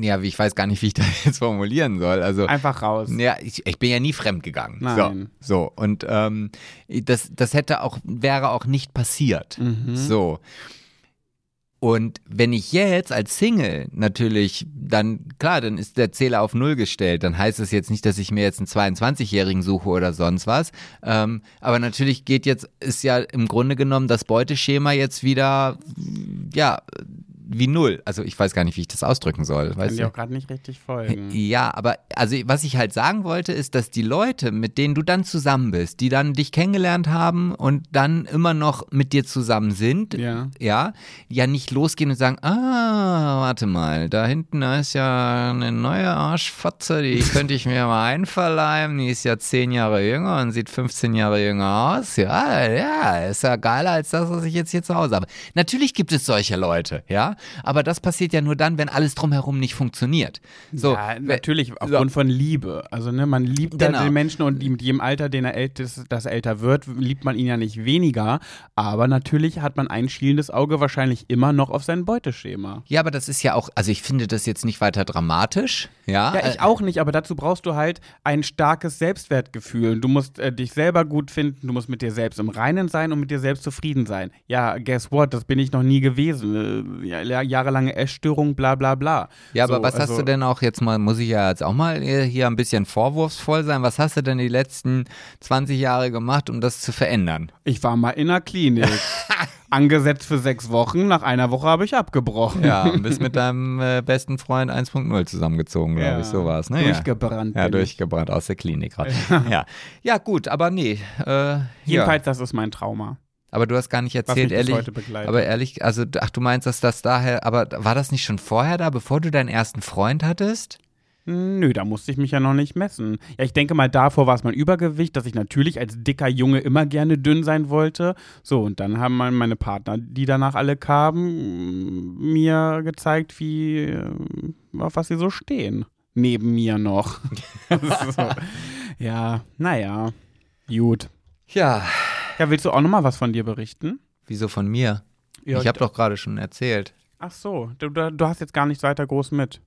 ja, wie ich weiß gar nicht, wie ich das jetzt formulieren soll. Also Einfach raus. ja, ich, ich bin ja nie fremd gegangen. Nein. So, so. Und ähm, das, das hätte auch, wäre auch nicht passiert. Mhm. So. Und wenn ich jetzt als Single natürlich, dann, klar, dann ist der Zähler auf Null gestellt. Dann heißt es jetzt nicht, dass ich mir jetzt einen 22-Jährigen suche oder sonst was. Ähm, aber natürlich geht jetzt, ist ja im Grunde genommen das Beuteschema jetzt wieder, ja, wie Null. Also ich weiß gar nicht, wie ich das ausdrücken soll. Kann Weißt dir auch gerade nicht richtig folgen. Ja, aber also was ich halt sagen wollte, ist, dass die Leute, mit denen du dann zusammen bist, die dann dich kennengelernt haben und dann immer noch mit dir zusammen sind, Ja. ja, ja nicht losgehen und sagen, ah, warte mal, da hinten da ist ja eine neue Arschfotze, die könnte ich mir mal einverleiben, die ist ja zehn Jahre jünger und sieht 15 Jahre jünger aus. Ja, ja, ist ja geiler als das, was ich jetzt hier zu Hause habe. Natürlich gibt es solche Leute, ja, aber das passiert ja nur dann, wenn alles drumherum nicht funktioniert. So, ja, natürlich aufgrund von Liebe. Also ne, man liebt Genau. halt den Menschen und mit jedem Alter, den er ältest, das älter wird, liebt man ihn ja nicht weniger. Aber natürlich hat man ein schielendes Auge wahrscheinlich immer noch auf sein Beuteschema. Ja, aber das ist ja auch, also ich finde das jetzt nicht weiter dramatisch, ja. Ja, ich auch nicht, aber dazu brauchst du halt ein starkes Selbstwertgefühl. Du musst äh, dich selber gut finden, du musst mit dir selbst im Reinen sein und mit dir selbst zufrieden sein. Ja, guess what, das bin ich noch nie gewesen. Äh, ja, jahrelange Essstörung, bla bla bla. Ja, aber So, was hast also- du denn auch jetzt mal, muss ich ja jetzt auch mal hier ein bisschen vorwurfsvoll sein, was hast du denn die letzten 20 Jahre gemacht, um das zu verändern? Ich war mal in der Klinik. Angesetzt für sechs Wochen, nach einer Woche habe ich abgebrochen. Ja, und bist mit deinem äh, besten Freund 1.0 zusammengezogen, glaube Ja, ich, so war es, ne? durchgebrannt Ja, ja durchgebrannt aus der Klinik gerade. Ja. ja, gut, aber nee. Äh, Jedenfalls, ja. das ist mein Trauma. Aber du hast gar nicht erzählt, ehrlich. Aber ehrlich, also, ach, du meinst, dass das daher, aber war das nicht schon vorher da, bevor du deinen ersten Freund hattest? Nö, da musste ich mich ja noch nicht messen. Ja, ich denke mal, davor war es mein Übergewicht, dass ich natürlich als dicker Junge immer gerne dünn sein wollte. So, und dann haben meine Partner, die danach alle kamen, mir gezeigt, wie, äh, auf was sie so stehen. Neben mir noch. so. Ja, naja. Gut. Ja. Ja, willst du auch nochmal was von dir berichten? Wieso von mir? Ja, ich habe doch gerade schon erzählt. Ach so, du, du hast jetzt gar nicht weiter groß mit.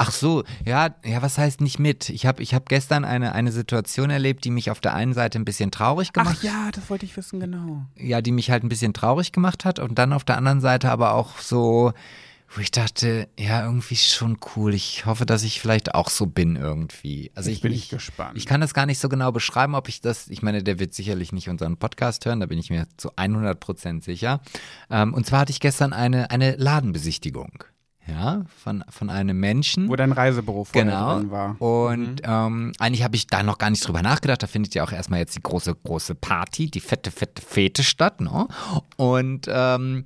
Ach so, ja, ja, was heißt nicht mit? Ich habe ich hab gestern eine, eine Situation erlebt, die mich auf der einen Seite ein bisschen traurig gemacht Ach ja, das wollte ich wissen, genau. ja, die mich halt ein bisschen traurig gemacht hat und dann auf der anderen Seite aber auch so, wo ich dachte, ja, irgendwie schon cool. Ich hoffe, dass ich vielleicht auch so bin irgendwie. Also ich bin ich, gespannt. Ich kann das gar nicht so genau beschreiben, ob ich das, ich meine, der wird sicherlich nicht unseren Podcast hören, da bin ich mir zu 100 Prozent sicher. Ähm, und zwar hatte ich gestern eine, eine Ladenbesichtigung. Ja, von, von einem Menschen. Wo dein Reisebüro vorher Genau. drin war. Und ähm, eigentlich habe ich da noch gar nicht drüber nachgedacht. Da findet ja auch erstmal jetzt die große, große Party, die fette, fette Fete statt. Ne? Und ähm,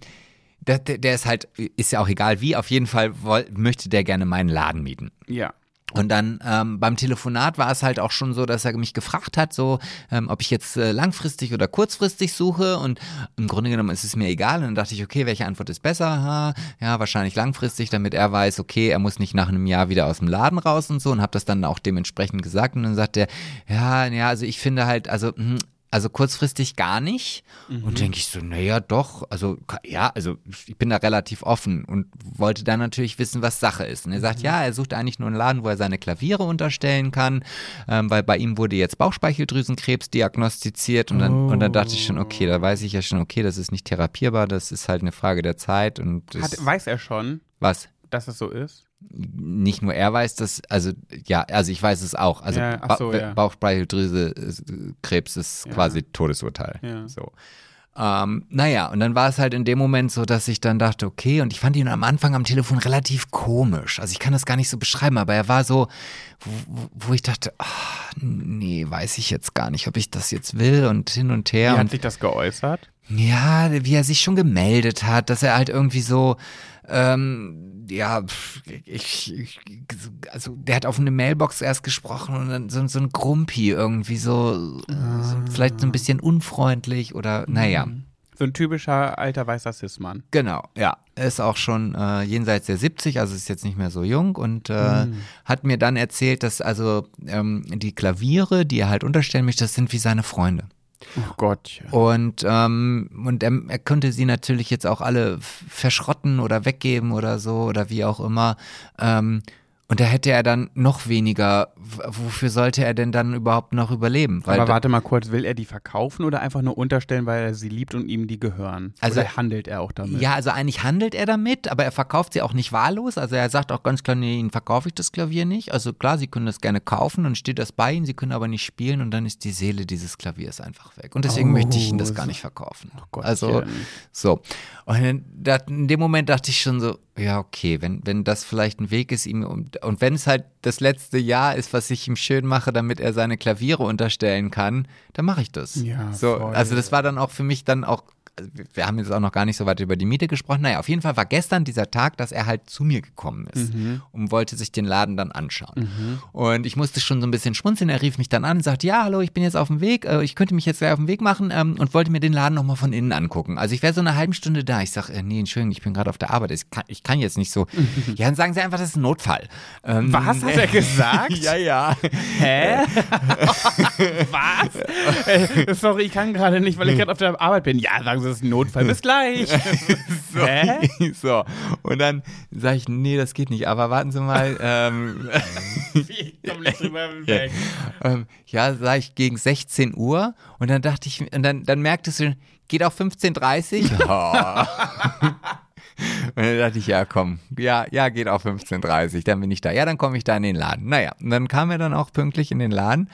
der, der, ist halt, ist ja auch egal wie, auf jeden Fall möchte der gerne meinen Laden mieten. Ja. Und dann ähm, beim Telefonat war es halt auch schon so, dass er mich gefragt hat, so, ähm, ob ich jetzt äh, langfristig oder kurzfristig suche. Und im Grunde genommen ist es mir egal. Und dann dachte ich, okay, welche Antwort ist besser? Ha, ja, wahrscheinlich langfristig, damit er weiß, okay, er muss nicht nach einem Jahr wieder aus dem Laden raus und so. Und habe das dann auch dementsprechend gesagt. Und dann sagt er, ja, ja, also ich finde halt, also hm, also kurzfristig gar nicht. Und denke ich so, naja, doch. Also, ja, also ich bin da relativ offen und wollte dann natürlich wissen, was Sache ist. Und er sagt, ja, er sucht eigentlich nur einen Laden, wo er seine Klaviere unterstellen kann, ähm, weil bei ihm wurde jetzt Bauchspeicheldrüsenkrebs diagnostiziert. Und dann, und dann dachte ich schon, okay, da weiß ich ja schon, okay, das ist nicht therapierbar, das ist halt eine Frage der Zeit. Und Hat, weiß er schon, was? dass es so ist? Nicht nur er weiß das, also ja, also ich weiß es auch. Also Ja, ach so, ba ja. Bauchspeicheldrüse-Krebs ist Ja. quasi Todesurteil. Ja. So. Ähm, naja, und dann war es halt in dem Moment so, dass ich dann dachte, okay, und ich fand ihn am Anfang am Telefon relativ komisch. Also ich kann das gar nicht so beschreiben, aber er war so, wo, wo- ich dachte, ah, nee, weiß ich jetzt gar nicht, ob ich das jetzt will und hin und her. Wie hat sich das geäußert? Ja, wie er sich schon gemeldet hat, dass er halt irgendwie so, ähm, ja, ich, ich, also der hat auf eine Mailbox erst gesprochen und dann so, so ein Grumpi irgendwie so, so vielleicht so ein bisschen unfreundlich oder, naja. So ein typischer alter weißer Cis-Mann. Genau, ja. Er ist auch schon äh, jenseits der 70, also ist jetzt nicht mehr so jung und äh, Mhm. hat mir dann erzählt, dass also ähm, die Klaviere, die er halt unterstellen möchte, das sind wie seine Freunde. Oh Gott. Und, ähm, und er, er könnte sie natürlich jetzt auch alle verschrotten oder weggeben oder so oder wie auch immer. Ähm, und da hätte er dann noch weniger. Wofür sollte er denn dann überhaupt noch überleben? Weil Aber warte mal kurz, will er die verkaufen oder einfach nur unterstellen, weil er sie liebt und ihm die gehören? Also- oder handelt er auch damit? Ja, also eigentlich handelt er damit, aber er verkauft sie auch nicht wahllos. Also er sagt auch ganz klar, nee, Ihnen verkaufe ich das Klavier nicht. Also klar, Sie können das gerne kaufen und steht das bei Ihnen, Sie können aber nicht spielen und dann ist die Seele dieses Klaviers einfach weg. Und deswegen Oh, möchte ich Ihnen das gar nicht verkaufen. Gottchen. also so. Und in, in dem Moment dachte ich schon so, ja, okay, wenn, wenn das vielleicht ein Weg ist, ihm um, und wenn es halt das letzte Jahr ist, was ich ihm schön mache, damit er seine Klaviere unterstellen kann, dann mache ich das. Ja, so, voll. also das war dann auch für mich dann auch also wir haben jetzt auch noch gar nicht so weit über die Miete gesprochen. Naja, auf jeden Fall war gestern dieser Tag, dass er halt zu mir gekommen ist und wollte sich den Laden dann anschauen. Und ich musste schon so ein bisschen schmunzeln. Er rief mich dann an und sagte, ja, hallo, ich bin jetzt auf dem Weg. Äh, Ich könnte mich jetzt gleich auf den Weg machen ähm, und wollte mir den Laden nochmal von innen angucken. Also ich wäre so eine halbe Stunde da. Ich sage, äh, nee, Entschuldigung, ich bin gerade auf der Arbeit. Ich kann, ich kann jetzt nicht so. ja, dann sagen Sie einfach, das ist ein Notfall. Ähm, Was hat er gesagt? ja, ja. Hä? Was? Äh, sorry, ich kann gerade nicht, weil ich gerade auf der Arbeit bin. Ja, sagen Sie, es ist ein Notfall. Bis gleich. So, Hä? so. Und dann sage ich, nee, das geht nicht. Aber warten Sie mal. ähm, Ich komm nicht drüber weg. ähm, ja, sag ich gegen 16 Uhr. Und dann dachte ich, und dann, dann merktest du, geht auch 15.30 Uhr? Oh. Und dann dachte ich, ja, komm, ja, ja, geht auch 15.30 Uhr, dann bin ich da. Ja, dann komme ich da in den Laden. Naja, und dann kam er dann auch pünktlich in den Laden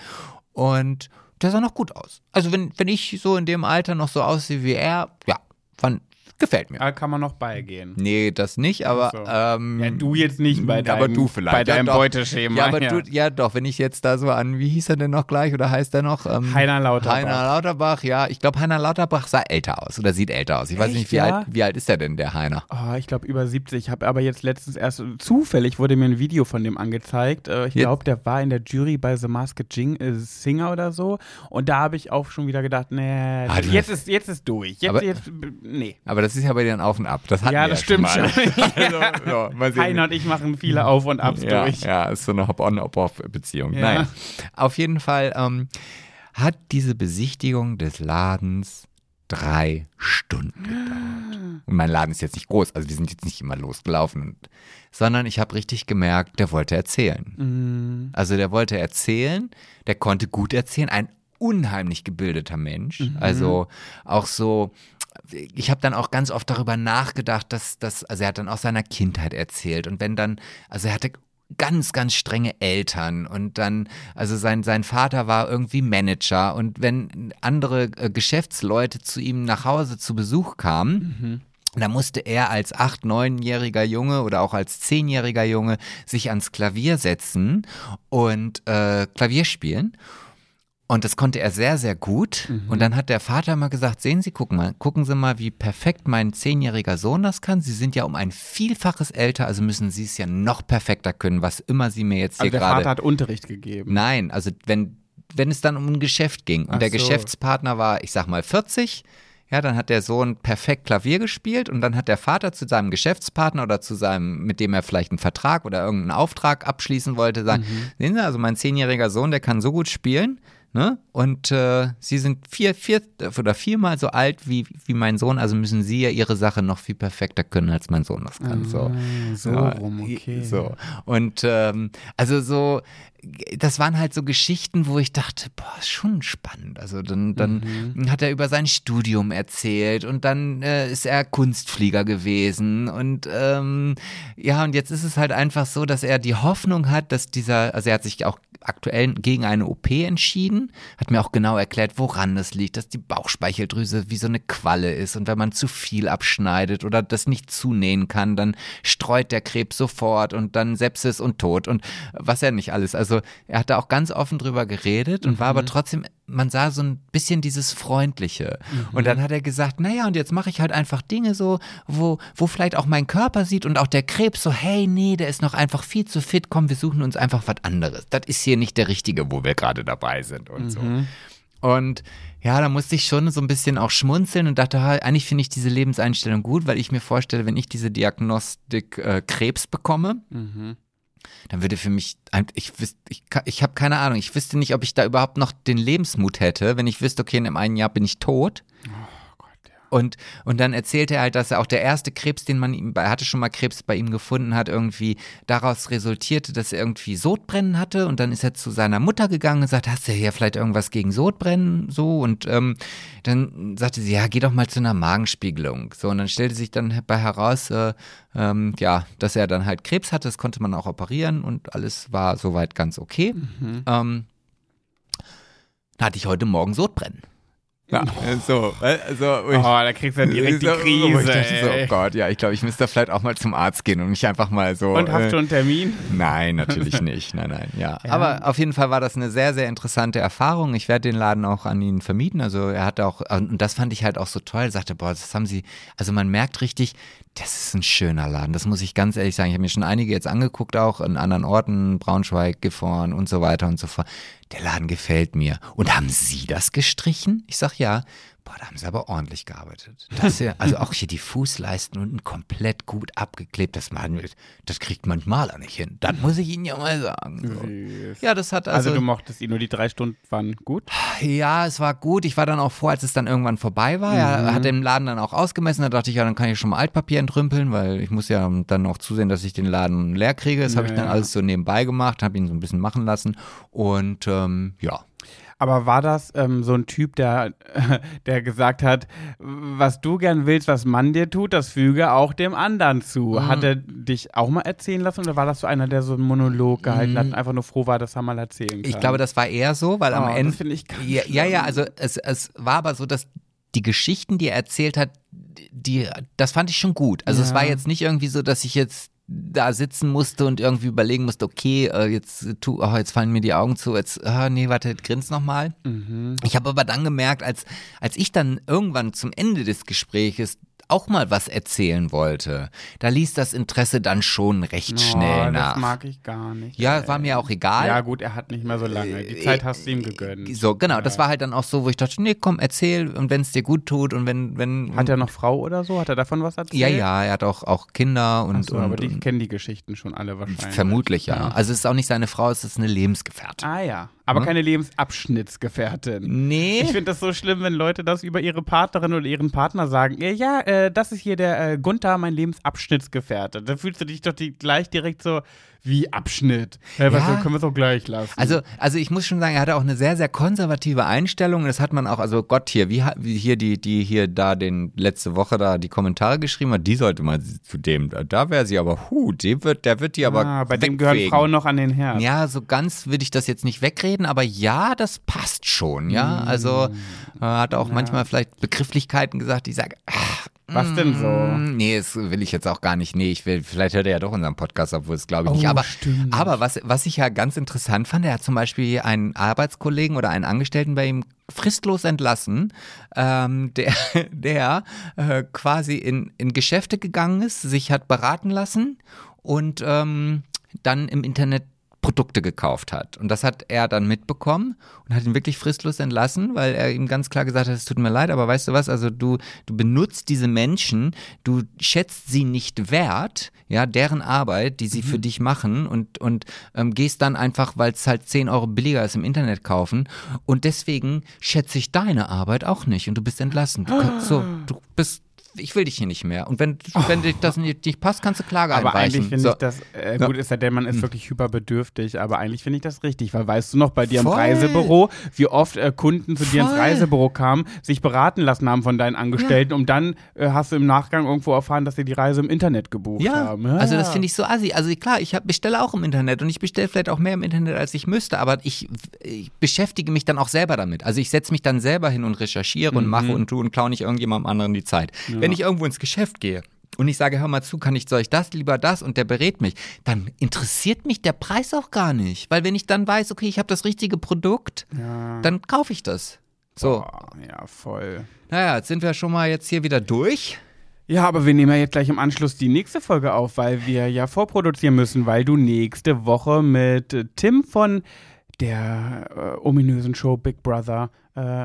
und der sah noch gut aus. Also wenn, wenn ich so in dem Alter noch so aussehe wie er, ja, fand, gefällt mir. Da kann man noch beigehen. Nee, das nicht, aber so. ähm, Ja, du jetzt nicht bei deinem, aber du vielleicht. bei deinem ja. Beuteschema. Ja, aber du, ja doch, wenn ich jetzt da so an, wie hieß er denn noch gleich oder heißt er noch? Ähm, Heiner Lauterbach. Heiner Lauterbach, ja. Ich glaube, Heiner Lauterbach sah älter aus oder sieht älter aus. Ich weiß Echt, nicht, wie, ja? alt, wie alt ist er denn, der Heiner? Oh, ich glaube über 70. Ich habe aber jetzt letztens erst zufällig wurde mir ein Video von dem angezeigt. Äh, ich glaube, der war in der Jury bei The Masked Jing, äh, Singer oder so. Und da habe ich auch schon wieder gedacht, nee, Ah, jetzt ist jetzt ist durch. Jetzt Aber- jetzt nee. Aber das ist ja bei dir ein Auf und Ab. Das hatten Ja, das schon stimmt mal. schon. also, so. Heiner und ich machen viele Auf und Abs ja, durch. ja, ist so eine Hop-on-Hop-off-Beziehung. Ja. Naja, auf jeden Fall ähm, hat diese Besichtigung des Ladens drei Stunden gedauert. Und mein Laden ist jetzt nicht groß, also wir sind jetzt nicht immer losgelaufen, sondern ich habe richtig gemerkt, der wollte erzählen. Mhm. Also der wollte erzählen, der konnte gut erzählen, ein unheimlich gebildeter Mensch. Also auch so, ich habe dann auch ganz oft darüber nachgedacht, dass das, also er hat dann aus seiner Kindheit erzählt. Und wenn dann, also er hatte ganz, ganz strenge Eltern. Und dann, also sein, sein Vater war irgendwie Manager. Und wenn andere äh, Geschäftsleute zu ihm nach Hause zu Besuch kamen, da musste er als acht, neunjähriger Junge oder auch als zehnjähriger Junge sich ans Klavier setzen und äh, Klavier spielen. Und das konnte er sehr, sehr gut. Und dann hat der Vater mal gesagt, sehen Sie, gucken mal, gucken Sie mal, wie perfekt mein zehnjähriger Sohn das kann. Sie sind ja um ein Vielfaches älter, also müssen Sie es ja noch perfekter können, was immer Sie mir jetzt Also hier der gerade... Vater hat Unterricht gegeben. Nein, also wenn, wenn es dann um ein Geschäft ging und Ach der so. Geschäftspartner war, ich sag mal 40, ja, dann hat der Sohn perfekt Klavier gespielt und dann hat der Vater zu seinem Geschäftspartner oder zu seinem, mit dem er vielleicht einen Vertrag oder irgendeinen Auftrag abschließen wollte, sagen, Mhm. sehen Sie, also mein zehnjähriger Sohn, der kann so gut spielen, ne? Und äh, Sie sind vier, vier oder viermal so alt wie, wie mein Sohn, also müssen Sie ja Ihre Sache noch viel perfekter können, als mein Sohn das kann. So. Ah, so Ja, rum, okay. So. Und ähm, also so, das waren halt so Geschichten, wo ich dachte, boah, ist schon spannend. Also dann, dann Mhm. hat er über sein Studium erzählt und dann äh, ist er Kunstflieger gewesen und ähm, ja, und jetzt ist es halt einfach so, dass er die Hoffnung hat, dass dieser, also er hat sich auch aktuell gegen eine OP entschieden, hat mir auch genau erklärt, woran das liegt, dass die Bauchspeicheldrüse wie so eine Qualle ist und wenn man zu viel abschneidet oder das nicht zunähen kann, dann streut der Krebs sofort und dann Sepsis und Tod und was er nicht alles. Also er hat da auch ganz offen drüber geredet und war aber trotzdem, man sah so ein bisschen dieses Freundliche. Und dann hat er gesagt, naja, und jetzt mache ich halt einfach Dinge so, wo, wo vielleicht auch mein Körper sieht und auch der Krebs so, hey, nee, der ist noch einfach viel zu fit, komm, wir suchen uns einfach was anderes. Das ist hier nicht der Richtige, wo wir gerade dabei sind und so. Und ja, da musste ich schon so ein bisschen auch schmunzeln und dachte, eigentlich finde ich diese Lebenseinstellung gut, weil ich mir vorstelle, wenn ich diese Diagnostik äh, Krebs bekomme, Mhm. Dann würde für mich, ich, ich, ich habe keine Ahnung, ich wüsste nicht, ob ich da überhaupt noch den Lebensmut hätte, wenn ich wüsste, okay, in einem einen Jahr bin ich tot. Und, und dann erzählte er halt, dass er auch der erste Krebs, den man ihm, er hatte schon mal Krebs bei ihm gefunden hat, irgendwie daraus resultierte, dass er irgendwie Sodbrennen hatte. Und dann ist er zu seiner Mutter gegangen und sagt, hast du hier vielleicht irgendwas gegen Sodbrennen? So. Und ähm, dann sagte sie, ja, geh doch mal zu einer Magenspiegelung. So. Und dann stellte sich dann bei heraus, äh, ähm, ja, dass er dann halt Krebs hatte. Das konnte man auch operieren und alles war soweit ganz okay. Ähm, dann hatte ich heute Morgen Sodbrennen. Ja, so, also, Oh, da kriegst du ja direkt die so, ich Krise. dachte so, oh Gott, ja, ich glaube, ich müsste vielleicht auch mal zum Arzt gehen und mich einfach mal so. Und hast äh, du einen Termin? Nein, natürlich nicht. Nein, nein, ja. Ja. Aber auf jeden Fall war das eine sehr, sehr interessante Erfahrung. Ich werde den Laden auch an ihn vermieten. Also er hatte auch, und das fand ich halt auch so toll. Er sagte, boah, das haben sie, also man merkt richtig, das ist ein schöner Laden. Das muss ich ganz ehrlich sagen. Ich habe mir schon einige jetzt angeguckt, auch in anderen Orten, Braunschweig, Gifhorn und so weiter und so fort. Der Laden gefällt mir. Und haben Sie das gestrichen? Ich sag ja. Boah, da haben sie aber ordentlich gearbeitet. Das hier, also auch hier die Fußleisten unten komplett gut abgeklebt. Das, wir- das kriegt man Maler nicht hin. Das muss ich Ihnen ja mal sagen. So. Ja, das hat Also, also, du mochtest ihn, nur die drei Stunden waren gut. ja, es war gut. Ich war dann auch froh, als es dann irgendwann vorbei war. Mhm. Er hat den Laden dann auch ausgemessen. Da dachte ich, ja, dann kann ich schon mal Altpapier entrümpeln, weil ich muss ja dann auch zusehen, dass ich den Laden leer kriege. Das habe ich Ja, dann ja. alles so nebenbei gemacht, habe ihn so ein bisschen machen lassen. Und ähm, ja, Aber war das ähm, so ein Typ, der, der gesagt hat, was du gern willst, was man dir tut, das füge auch dem anderen zu? Mhm. Hat er dich auch mal erzählen lassen oder war das so einer, der so einen Monolog gehalten hat und einfach nur froh war, dass er mal erzählen kann? Mhm. ich glaube, das war eher so, weil oh, am Ende finde ich Ja, ja, ja, also es, es war aber so, dass die Geschichten, die er erzählt hat, die, das fand ich schon gut. Also es Ja. war jetzt nicht irgendwie so, dass ich jetzt da sitzen musste und irgendwie überlegen musste, okay, äh, jetzt tu, oh, jetzt fallen mir die Augen zu, jetzt, ah, nee, warte, grins nochmal. Mhm. Ich habe aber dann gemerkt, als, als ich dann irgendwann zum Ende des Gespräches auch mal was erzählen wollte, da ließ das Interesse dann schon recht schnell oh, nach. Das mag ich gar nicht. ja, ey. war mir auch egal. Ja, gut, er hat nicht mehr so lange. Die Zeit hast du ihm gegönnt. So, genau, das war halt dann auch so, wo ich dachte, nee, komm, erzähl und wenn es dir gut tut und wenn, wenn. Hat er noch Frau oder so? Hat er davon was erzählt? Ja, ja, er hat auch, auch Kinder und, Ach so, und, aber die kennen die Geschichten schon alle wahrscheinlich. vermutlich, ja. Also es ist auch nicht seine Frau, es ist eine Lebensgefährtin. Ah ja, aber Hm? keine Lebensabschnittsgefährtin. Nee. Ich finde das so schlimm, wenn Leute das über ihre Partnerin oder ihren Partner sagen. Ja, ja äh, das ist hier der äh, Gunther, mein Lebensabschnittsgefährte. Da fühlst du dich doch die, gleich direkt so wie Abschnitt. Hey, was, Ja. können wir es auch gleich lassen. Also, also ich muss schon sagen, er hatte auch eine sehr, sehr konservative Einstellung. Das hat man auch, also Gott hier, wie, wie hier die, die hier da den letzte Woche da die Kommentare geschrieben hat, die sollte mal zu dem, da wäre sie aber, hu, die wird, der wird die aber. ah, bei dem gehören wegwegen. Frauen noch an den Herd. Ja, so ganz würde ich das jetzt nicht wegreden, aber ja, das passt schon, ja. Also äh, hat auch manchmal vielleicht Begrifflichkeiten gesagt, die sagen, ach, Was denn so? mm, Nee, das will ich jetzt auch gar nicht. Nee, ich will, vielleicht hört er ja doch unseren Podcast, obwohl es glaube ich nicht. Oh, Aber, stimmt. aber was, was ich ja ganz interessant fand, er hat zum Beispiel einen Arbeitskollegen oder einen Angestellten bei ihm fristlos entlassen, ähm, der, der äh, quasi in, in Geschäfte gegangen ist, sich hat beraten lassen und ähm, dann im Internet Produkte gekauft hat. Und das hat er dann mitbekommen und hat ihn wirklich fristlos entlassen, weil er ihm ganz klar gesagt hat, es tut mir leid, aber weißt du was, also du, du benutzt diese Menschen, du schätzt sie nicht wert, ja, deren Arbeit, die sie für dich machen und, und ähm, gehst dann einfach, weil es halt 10 Euro billiger ist im Internet kaufen und deswegen schätze ich deine Arbeit auch nicht und du bist entlassen. Du, so, du bist ich will dich hier nicht mehr. Und wenn, wenn dir das nicht, nicht passt, kannst du Klage Aber einreichen. eigentlich finde So. ich das, äh, Ja. gut, ist ja der Mann ist wirklich hyperbedürftig, aber eigentlich finde ich das richtig, weil weißt du noch, bei dir im Voll. Reisebüro, wie oft äh, Kunden zu dir ins. Reisebüro kamen, sich beraten lassen haben von deinen Angestellten und dann äh, hast du im Nachgang irgendwo erfahren, dass sie die Reise im Internet gebucht Ja, haben. also das finde ich so assi. Also klar, ich hab, bestelle auch im Internet und ich bestelle vielleicht auch mehr im Internet, als ich müsste, aber ich, ich beschäftige mich dann auch selber damit. Also ich setze mich dann selber hin und recherchiere und mache und tue und klaue nicht irgendjemandem anderen die Zeit. Wenn ich irgendwo ins Geschäft gehe und ich sage, hör mal zu, kann ich, soll ich das, lieber das und der berät mich, dann interessiert mich der Preis auch gar nicht. Weil wenn ich dann weiß, okay, ich habe das richtige Produkt, Ja. dann kaufe ich das. So, Boah, ja, voll. naja, jetzt sind wir schon mal jetzt hier wieder durch. Ja, aber wir nehmen ja jetzt gleich im Anschluss die nächste Folge auf, weil wir ja vorproduzieren müssen, weil du nächste Woche mit Tim von der äh, ominösen Show Big Brother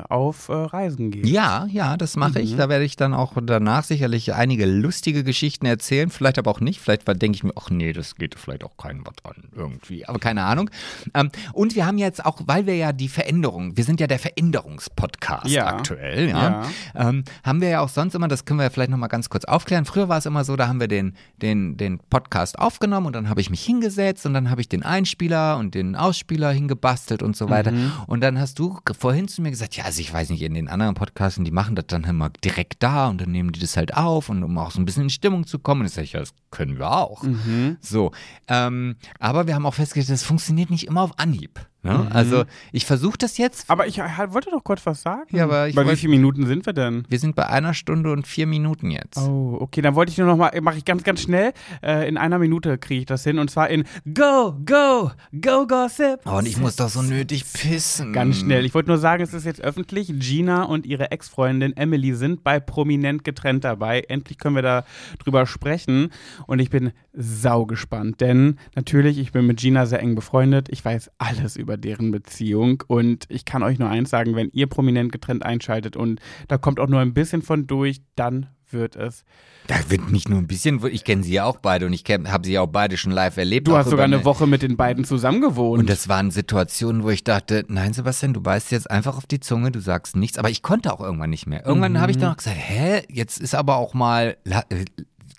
auf äh, Reisen gehst. Ja, ja, das mache ich. Mhm. Da werde ich dann auch danach sicherlich einige lustige Geschichten erzählen. Vielleicht aber auch nicht. Vielleicht denke ich mir, ach nee, das geht vielleicht auch keinem was an irgendwie. Aber keine Ahnung. Ähm, und wir haben jetzt auch, weil wir ja die Veränderung, wir sind ja der Veränderungspodcast Ja. aktuell, ja, Ja. Ähm, haben wir ja auch sonst immer, das können wir ja vielleicht nochmal ganz kurz aufklären. Früher war es immer so, da haben wir den, den, den Podcast aufgenommen und dann habe ich mich hingesetzt und dann habe ich den Einspieler und den Ausspieler hingebastelt und so weiter. Mhm. Und dann hast du vorhin zu mir gesagt, ja, also ich weiß nicht, in den anderen Podcasten, die machen das dann immer direkt da und dann nehmen die das halt auf und um auch so ein bisschen in Stimmung zu kommen. Und ich sage, ja, das können wir auch. Mhm. So, ähm, aber wir haben auch festgestellt, das funktioniert nicht immer auf Anhieb. Ne? Mhm. Also ich versuche das jetzt. Aber ich äh, wollte doch kurz was sagen. Ja, aber ich Bei wie wollt- vielen Minuten sind wir denn? Wir sind bei einer Stunde und vier Minuten jetzt. Oh, okay, dann wollte ich nur noch mal, mache ich ganz, ganz schnell. Äh, in einer Minute kriege ich das hin und zwar in Go, Go, Go Gossip. Oh, und ich muss doch so nötig pissen. Ganz schnell. Ich wollte nur sagen, es ist jetzt öffentlich. Gina und ihre Ex-Freundin Emily sind bei Prominent getrennt dabei. Endlich können wir da drüber sprechen. Und ich bin sau gespannt, denn natürlich, ich bin mit Gina sehr eng befreundet. Ich weiß alles über deren Beziehung. Und ich kann euch nur eins sagen, wenn ihr Prominent getrennt einschaltet und da kommt auch nur ein bisschen von durch, dann wird es. Da wird nicht nur ein bisschen, ich kenne sie ja auch beide und ich habe sie ja auch beide schon live erlebt. Du hast sogar über eine Woche mit den beiden zusammengewohnt. Und das waren Situationen, wo ich dachte, nein, Sebastian, du beißt jetzt einfach auf die Zunge, du sagst nichts. Aber ich konnte auch irgendwann nicht mehr. Irgendwann habe ich dann auch gesagt, hä, jetzt ist aber auch mal, äh,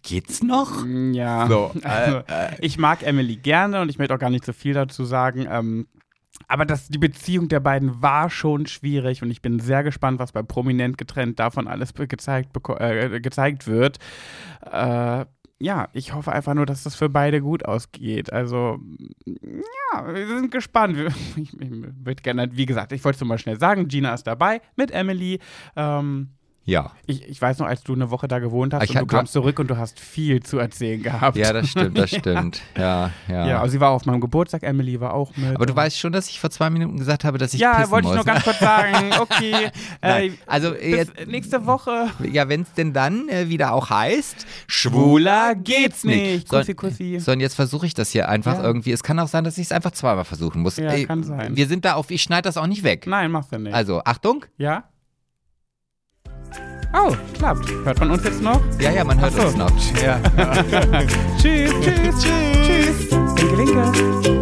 geht's noch? Ja, So, also, ich mag Emily gerne und ich möchte auch gar nicht so viel dazu sagen. Ähm, aber das, die Beziehung der beiden war schon schwierig und ich bin sehr gespannt, was bei Prominent getrennt davon alles gezeigt, äh, gezeigt wird. Äh, ja, ich hoffe einfach nur, dass das für beide gut ausgeht. Also, ja, wir sind gespannt. Ich, ich würde gerne, wie gesagt, ich wollte es nur mal schnell sagen, Gina ist dabei mit Emily. Ähm, Ja. ich, ich weiß noch, als du eine Woche da gewohnt hast Ich und du kamst zurück und du hast viel zu erzählen gehabt. Ja, das stimmt, das stimmt. Ja, ja. Ja, also sie war auf meinem Geburtstag, Emily war auch mit. aber du weißt schon, dass ich vor zwei Minuten gesagt habe, dass ich Ja, wollte ich muss. nur ganz kurz sagen. Okay. Äh, also jetzt, nächste Woche. ja, wenn es denn dann äh, wieder auch heißt, Schwuler geht's nicht. So, Kussi, kussi. So, und jetzt versuche ich das hier einfach Ja. irgendwie. Es kann auch sein, dass ich es einfach zweimal versuchen muss. Ja, kann sein. Wir sind da auf, ich schneide das auch nicht weg. Nein, machst du nicht. Also, Achtung. ja? Oh, klappt. Hört man uns jetzt noch? Ja, ja, man hört so. uns noch. Ja. tschüss, tschüss, tschüss. Winke, winke.